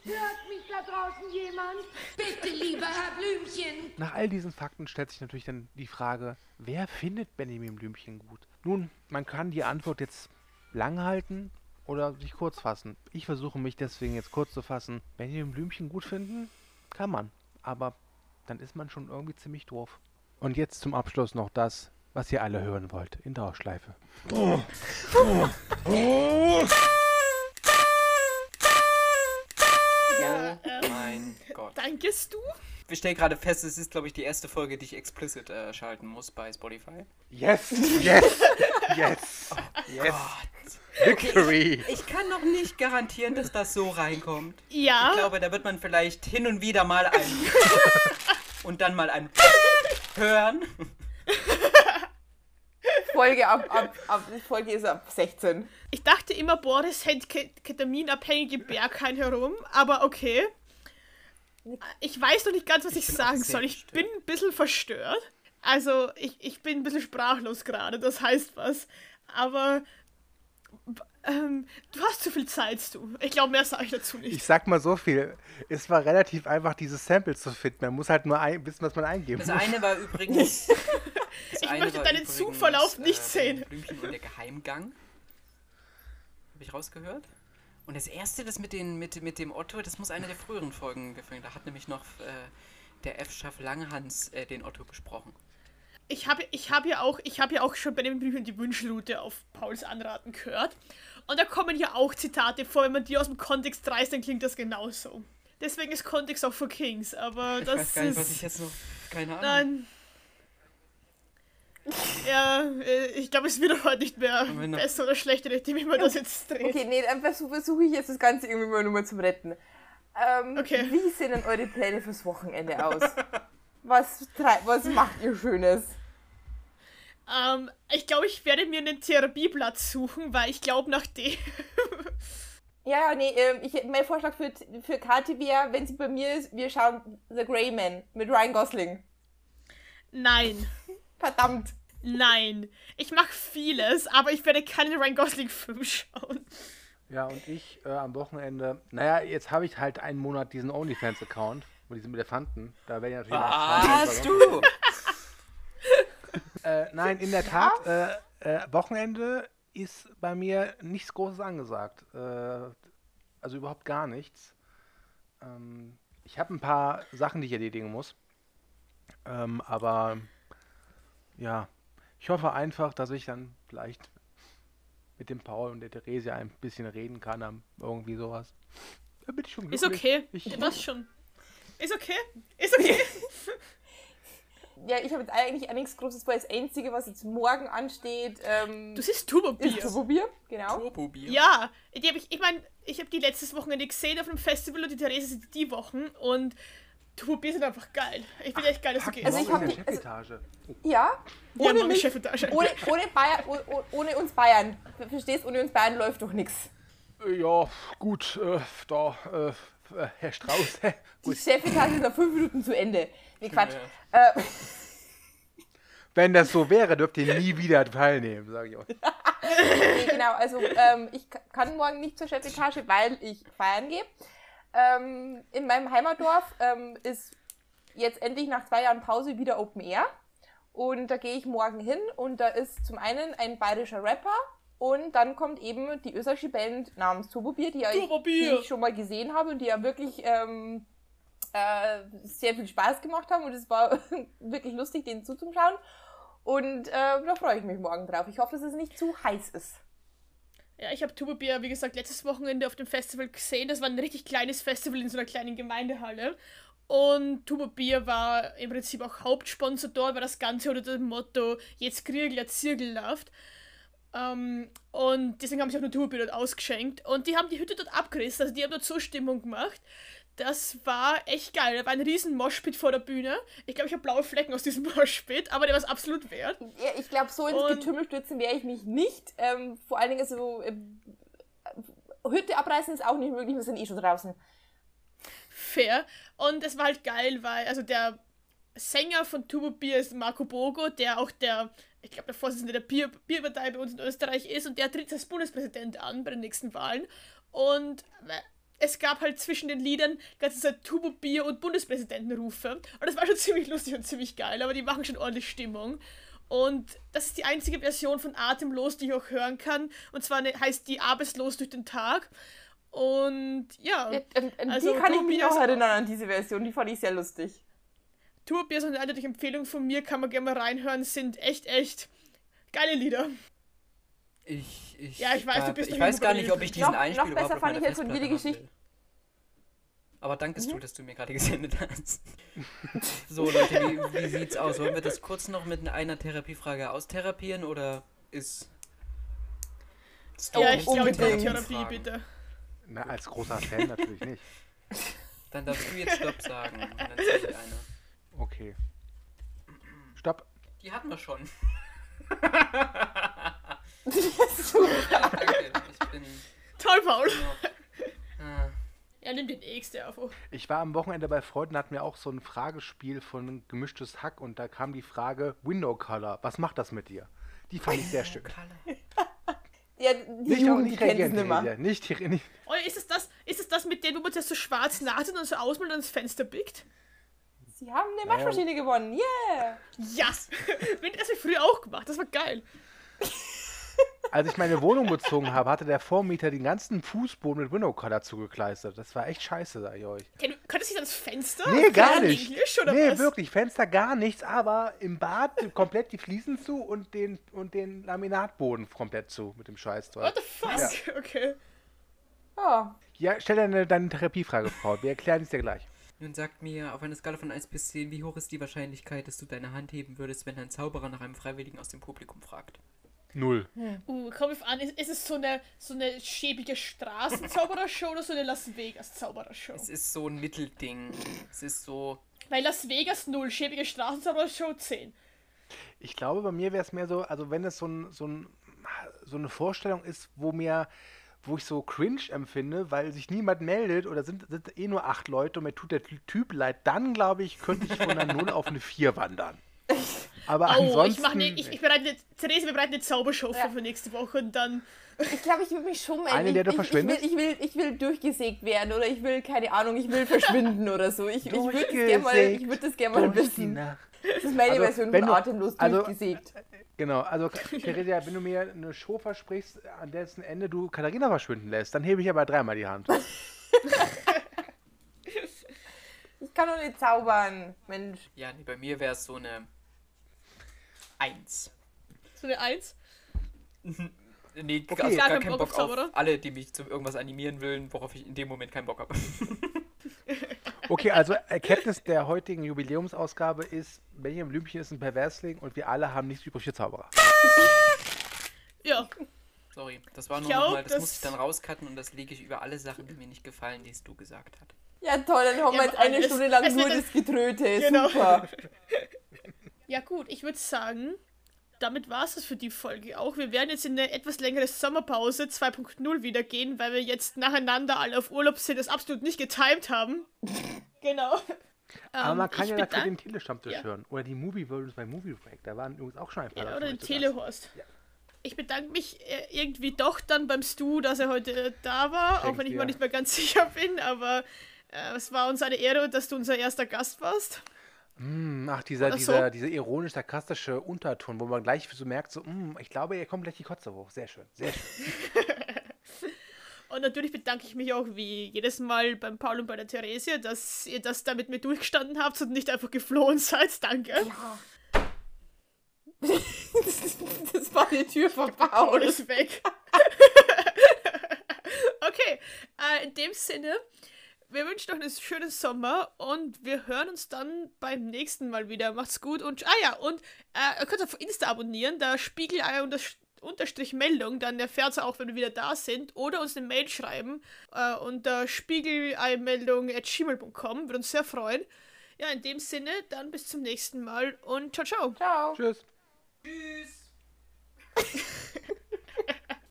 Hört mich da draußen jemand? Bitte, lieber Herr Blümchen! Nach all diesen Fakten stellt sich natürlich dann die Frage, wer findet Benjamin Blümchen gut? Nun, man kann die Antwort jetzt lang halten oder sich kurz fassen. Ich versuche mich deswegen jetzt kurz zu fassen. Benjamin Blümchen gut finden? Kann man. Aber dann ist man schon irgendwie ziemlich doof. Und jetzt zum Abschluss noch das, was ihr alle hören wollt, in Dauerschleife. Ja, Oh ähm, mein Gott. dankest du? Wir stellen gerade fest, es ist, glaube ich, die erste Folge, die ich explicit äh, schalten muss bei Spotify. Yes! Yes! Yes! Yes! Victory! Ich kann noch nicht garantieren, dass das so reinkommt. Ja. Ich glaube, da wird man vielleicht hin und wieder mal ein *laughs* und dann mal ein hören. Folge ab, ab, ab, Folge ist ab 16. Ich dachte immer, Boris hält ke ketaminabhängige Berghain herum, aber okay. Ich weiß noch nicht ganz, was ich, auch sagen soll. Ich verstört. bin ein bisschen verstört. Also, ich, ich bin ein bisschen sprachlos gerade, das heißt was. Aber ähm, du hast zu viel Zeit, du. Ich glaube, mehr sage ich dazu nicht. Ich sag mal so viel. Es war relativ einfach, diese Samples zu finden. Man muss halt nur ein, wissen, was man eingeben Das muss. eine war übrigens. *laughs* Das Ich möchte deinen Zugverlauf nicht äh, sehen. Blümchen und der Geheimgang. Habe ich rausgehört? Und das erste, das mit, den, mit, mit dem Otto, das muss eine der früheren Folgen gefallen. Da hat nämlich noch äh, der F-Schaff Langhans äh, den Otto gesprochen. Ich habe ich hab ja auch, ich habe ja auch schon bei den Büchern die Wünschelroute auf Pauls Anraten gehört. Und da kommen ja auch Zitate vor, wenn man die aus dem Kontext reißt, dann klingt das genauso. Deswegen ist Kontext auch für Kings, aber Ich das weiß gar nicht, ist. was ich jetzt noch. Keine Ahnung. Nein. *laughs* Ja, äh, ich glaube, es wird auch heute nicht mehr besser oder schlechter, nachdem ich mir das jetzt dreht. Okay, nee, dann versuche versuch ich jetzt das Ganze irgendwie mal nur mal zu retten. Ähm, Okay. Wie sehen denn eure Pläne fürs Wochenende aus? *laughs* was, was macht ihr Schönes? Ähm, ich glaube, ich werde mir einen Therapieplatz suchen, weil ich glaube, nach dem. *laughs* Ja, ja, nee, ähm, ich, mein Vorschlag für, für Kathi wäre, wenn sie bei mir ist, wir schauen The Grey Man mit Ryan Gosling. Nein. Verdammt. Nein. Ich mache vieles, aber ich werde keinen Ryan Gosling-Film schauen. Ja, und ich äh, am Wochenende, naja, jetzt habe ich halt einen Monat diesen OnlyFans-Account mit diesem Elefanten. Da werde ich natürlich Ah, schreiben, hast du? Äh, nein, in der Tat, äh, äh, Wochenende ist bei mir nichts Großes angesagt. Äh, also überhaupt gar nichts. Ähm, ich habe ein paar Sachen, die ich erledigen muss. Ähm, aber ja, ich hoffe einfach, dass ich dann vielleicht mit dem Paul und der Theresia ein bisschen reden kann, am- irgendwie sowas. Da bin ich schon Ist glücklich. okay. Ich, Ja, das schon. Ist okay. Ist okay. *laughs* Ja, ich habe jetzt eigentlich auch nichts Großes vor. Das Einzige, was jetzt morgen ansteht, ähm, Du siehst Turbo-Bier. ist Turbobier. Genau. Turbobier. Ja, die hab ich, ich meine, ich habe die letztes Wochenende gesehen auf einem Festival und die Therese sind die Wochen und Turbo-Bier sind einfach geil. Ich bin echt geil, dass du gehst. Also ich morgen hab in der die- also- Chefetage. Ja, ja, ohne Mama, mich, Chefetage. ohne, ohne, Bayern, oh- oh- ohne uns Bayern. Ver- Verstehst, ohne uns Bayern läuft doch nichts. Ja, gut, äh, da, äh, äh, Herr Strauß, *laughs* hä, Die. Chefetage ist nach fünf Minuten zu Ende. Nee, Quatsch. Äh, Wenn das so wäre, dürft ihr nie wieder teilnehmen, sage ich euch. *laughs* nee, genau, also ähm, ich ka- kann morgen nicht zur Chefetage, weil ich feiern gehe. Ähm, in meinem Heimatdorf ähm, ist jetzt endlich nach zwei Jahren Pause wieder Open Air. Und da gehe ich morgen hin und da ist zum einen ein bayerischer Rapper und dann kommt eben die österreichische Band namens Turbobier, die, ja ich, die ich schon mal gesehen habe und die ja wirklich ähm, äh, sehr viel Spaß gemacht haben und es war *laughs* wirklich lustig, denen zuzuschauen. Und äh, da freue ich mich morgen drauf. Ich hoffe, dass es nicht zu heiß ist. Ja, ich habe Tuba wie gesagt, letztes Wochenende auf dem Festival gesehen. Das war ein richtig kleines Festival in so einer kleinen Gemeindehalle. Und Tuba Bier war im Prinzip auch Hauptsponsor dort, weil das Ganze unter dem Motto Jetzt Kriegel, ja Zirkel läuft. Ähm, und deswegen haben sie auch nur Tuba Bier dort ausgeschenkt. Und die haben die Hütte dort abgerissen, also die haben dort Zustimmung gemacht. Das war echt geil. Da war ein riesen Moshpit vor der Bühne. Ich glaube, ich habe blaue Flecken aus diesem *laughs* Moshpit, aber der war es absolut wert. Ja, ich glaube, so ins Und- Getümmel stürzen wäre ich mich nicht. Ähm, vor allen Dingen so. Ähm, Hütte abreißen ist auch nicht möglich, wir sind eh schon draußen. Fair. Und es war halt geil, weil, also der Sänger von Tubo Bier ist Marco Bogo, der auch der, ich glaube, der Vorsitzende der Bier Bierpartei bei uns in Österreich ist und der tritt als Bundespräsident an bei den nächsten Wahlen. Und äh, es gab halt zwischen den Liedern ganze Zeit Tubo Bier und Bundespräsidentenrufe. Und das war schon *laughs* ziemlich lustig und ziemlich geil, aber die machen schon ordentlich Stimmung. Und das ist die einzige Version von Atemlos, die ich auch hören kann. Und zwar ne- heißt die Arbeitslos durch den Tag. Und ja. Ja, an Also, die kann ich Tubo mich Bier ist- erinnern, an diese Version. Die fand ich sehr lustig. Tourbier ist eine eindeutige Empfehlung von mir, kann man gerne mal reinhören, sind echt, echt geile Lieder. Ich, ich, Ja, ich weiß, du bist Ich weiß gar nicht, ob ich diesen Noch- Einspiel noch besser fand ich jetzt Festplatte haben Geschichte-. Aber dankest du, dass du mir gerade gesendet hast. *laughs* so, Leute, wie, wie sieht's aus? Wollen wir das kurz noch mit einer Therapiefrage austherapieren oder ist. Stop ja, ich glaube. Therapie, bitte. Na, als großer Fan natürlich nicht. Dann darfst du jetzt Stopp sagen. Und dann zähle ich eine. Okay. Stopp. Die hatten wir schon. *laughs* Ich *laughs* bin. Toll, Paul. Ah, Er nimmt den nächste auf. Ich war am Wochenende bei Freunden, hatten wir auch so ein Fragespiel von gemischtes Hack und da kam die Frage Window Color. Was macht das mit dir? Die fand ich sehr schön. *laughs* Ja, die Nicht, Jugend, die nicht kennt es reagieren, nicht. Nicht, nicht. Oder ist es das, ist es das mit dem, wo man zuerst so schwarz nachtet und so ausmalt und ins Fenster blickt? Sie haben eine Waschmaschine gewonnen. Yeah! Ja! *laughs* Wenn das habe ich früher auch gemacht, das war geil. Als ich meine Wohnung bezogen habe, hatte der Vormieter den ganzen Fußboden mit Window Color zugekleistert. Das war echt scheiße, sag ich euch. Kennt- Könntest du das Fenster? Nee, gar nicht. Englisch, oder nee, was? wirklich. Fenster gar nichts, aber im Bad komplett die Fliesen zu und den, und den Laminatboden komplett zu mit dem Scheißzeug. What the fuck? *laughs* Okay. Ja. Ja, stell deine, deine Therapiefrage, Frau. Wir erklären es dir gleich. Nun sagt mir auf einer Skala von 1 bis 10, wie hoch ist die Wahrscheinlichkeit, dass du deine Hand heben würdest, wenn ein Zauberer nach einem Freiwilligen aus dem Publikum fragt? Null. Uh, komm ich an, ist, ist es so eine, so eine schäbige Straßenzauberershow oder so eine Las Vegas Zauberershow? Es ist so ein Mittelding. Es ist so. Weil Las Vegas 0, schäbige Straßenzauberershow 10. Ich glaube, bei mir wäre es mehr so, also wenn es so, ein, so, ein, so eine Vorstellung ist, wo mir, wo ich so cringe empfinde, weil sich niemand meldet oder sind, sind eh nur acht Leute und mir tut der Typ leid, dann glaube ich, könnte ich von einer 0 auf eine 4 wandern. *laughs* Aber Oh, ansonsten. ich mache ne, ich, ich bereite eine, Therese, wir bereiten eine Zaubershow Ja. vor für nächste Woche und dann. Ich glaube, ich würde mich schon melden. Eine, der du ich, ich, ich, verschwindest? will, ich, will, ich will durchgesägt werden oder ich will, keine Ahnung, ich will verschwinden oder so. Ich, ich würde das gerne mal, ich würd das gern mal durch die wissen. Nacht. Das ist meine Also, Version wenn von du- Atemlos also- durchgesägt. Genau, also Theresia, wenn du mir eine Show versprichst, an dessen Ende du Katharina verschwinden lässt, dann hebe ich aber dreimal die Hand. *laughs* Ich kann doch nicht zaubern, Mensch. Ja, nee, bei mir wäre es so eine 1. So eine 1. Nee, Okay. also Gar gar keinen Bock Bock auf Zauberer? alle, die mich zu irgendwas animieren wollen, worauf ich in dem Moment keinen Bock habe. *laughs* Okay, also Erkenntnis der heutigen Jubiläumsausgabe ist, Benjamin Blümchen ist ein Perversling und wir alle haben nichts übrig für Zauberer. *laughs* Ja. Sorry, das war nur Ich nochmal, auch, das, muss das- ich dann rauscutten und das lege ich über alle Sachen, die mir nicht gefallen, die es du gesagt hast. Ja, toll, dann haben Ja, wir jetzt eine Stunde lang *laughs* nur das Getröte. Genau. Super. Ja, gut, ich würde sagen, damit war es das für die Folge auch. Wir werden jetzt in eine etwas längere Sommerpause 2.0 wieder gehen, weil wir jetzt nacheinander alle auf Urlaub sind, das absolut nicht getimed haben. *laughs* genau. Aber Ähm, man kann ja dafür den Telestammtisch Ja. hören. Oder die Movie Versions bei Movie Break. Da waren übrigens auch schon ein paar Ja, oder den. Telehorst. Ich bedanke mich äh, irgendwie doch dann beim Stu, dass er heute äh, da war, auch Schenk wenn ich mir nicht mehr ganz *laughs* sicher bin, aber äh, es war uns eine Ehre, dass du unser erster Gast warst. Mm, Ach, dieser, so. dieser, dieser ironisch-sarkastische Unterton, wo man gleich so merkt, so, mm, ich glaube, hier kommt gleich die Kotze hoch. Sehr schön, sehr schön. *laughs* Und natürlich bedanke ich mich auch wie jedes Mal beim Paul und bei der Theresia, dass ihr das da mit mir durchgestanden habt und nicht einfach geflohen seid. *laughs* Danke. Ja. *laughs* das war die Tür Paul verbaut. ist weg. okay, äh, in dem Sinne, wir wünschen euch einen schönen Sommer und wir hören uns dann beim nächsten Mal wieder. Macht's gut und, ah ja, und äh, ihr könnt auf Insta abonnieren, da Spiegelei und das Unterstrich Meldung, dann erfährt ihr auch, wenn wir wieder da sind, oder uns eine Mail schreiben äh, unter spiegeleimeldung.gmail.com, würde uns sehr freuen. Ja, in dem Sinne, dann bis zum nächsten Mal und ciao, ciao. Ciao. Tschüss. Tschüss. *laughs*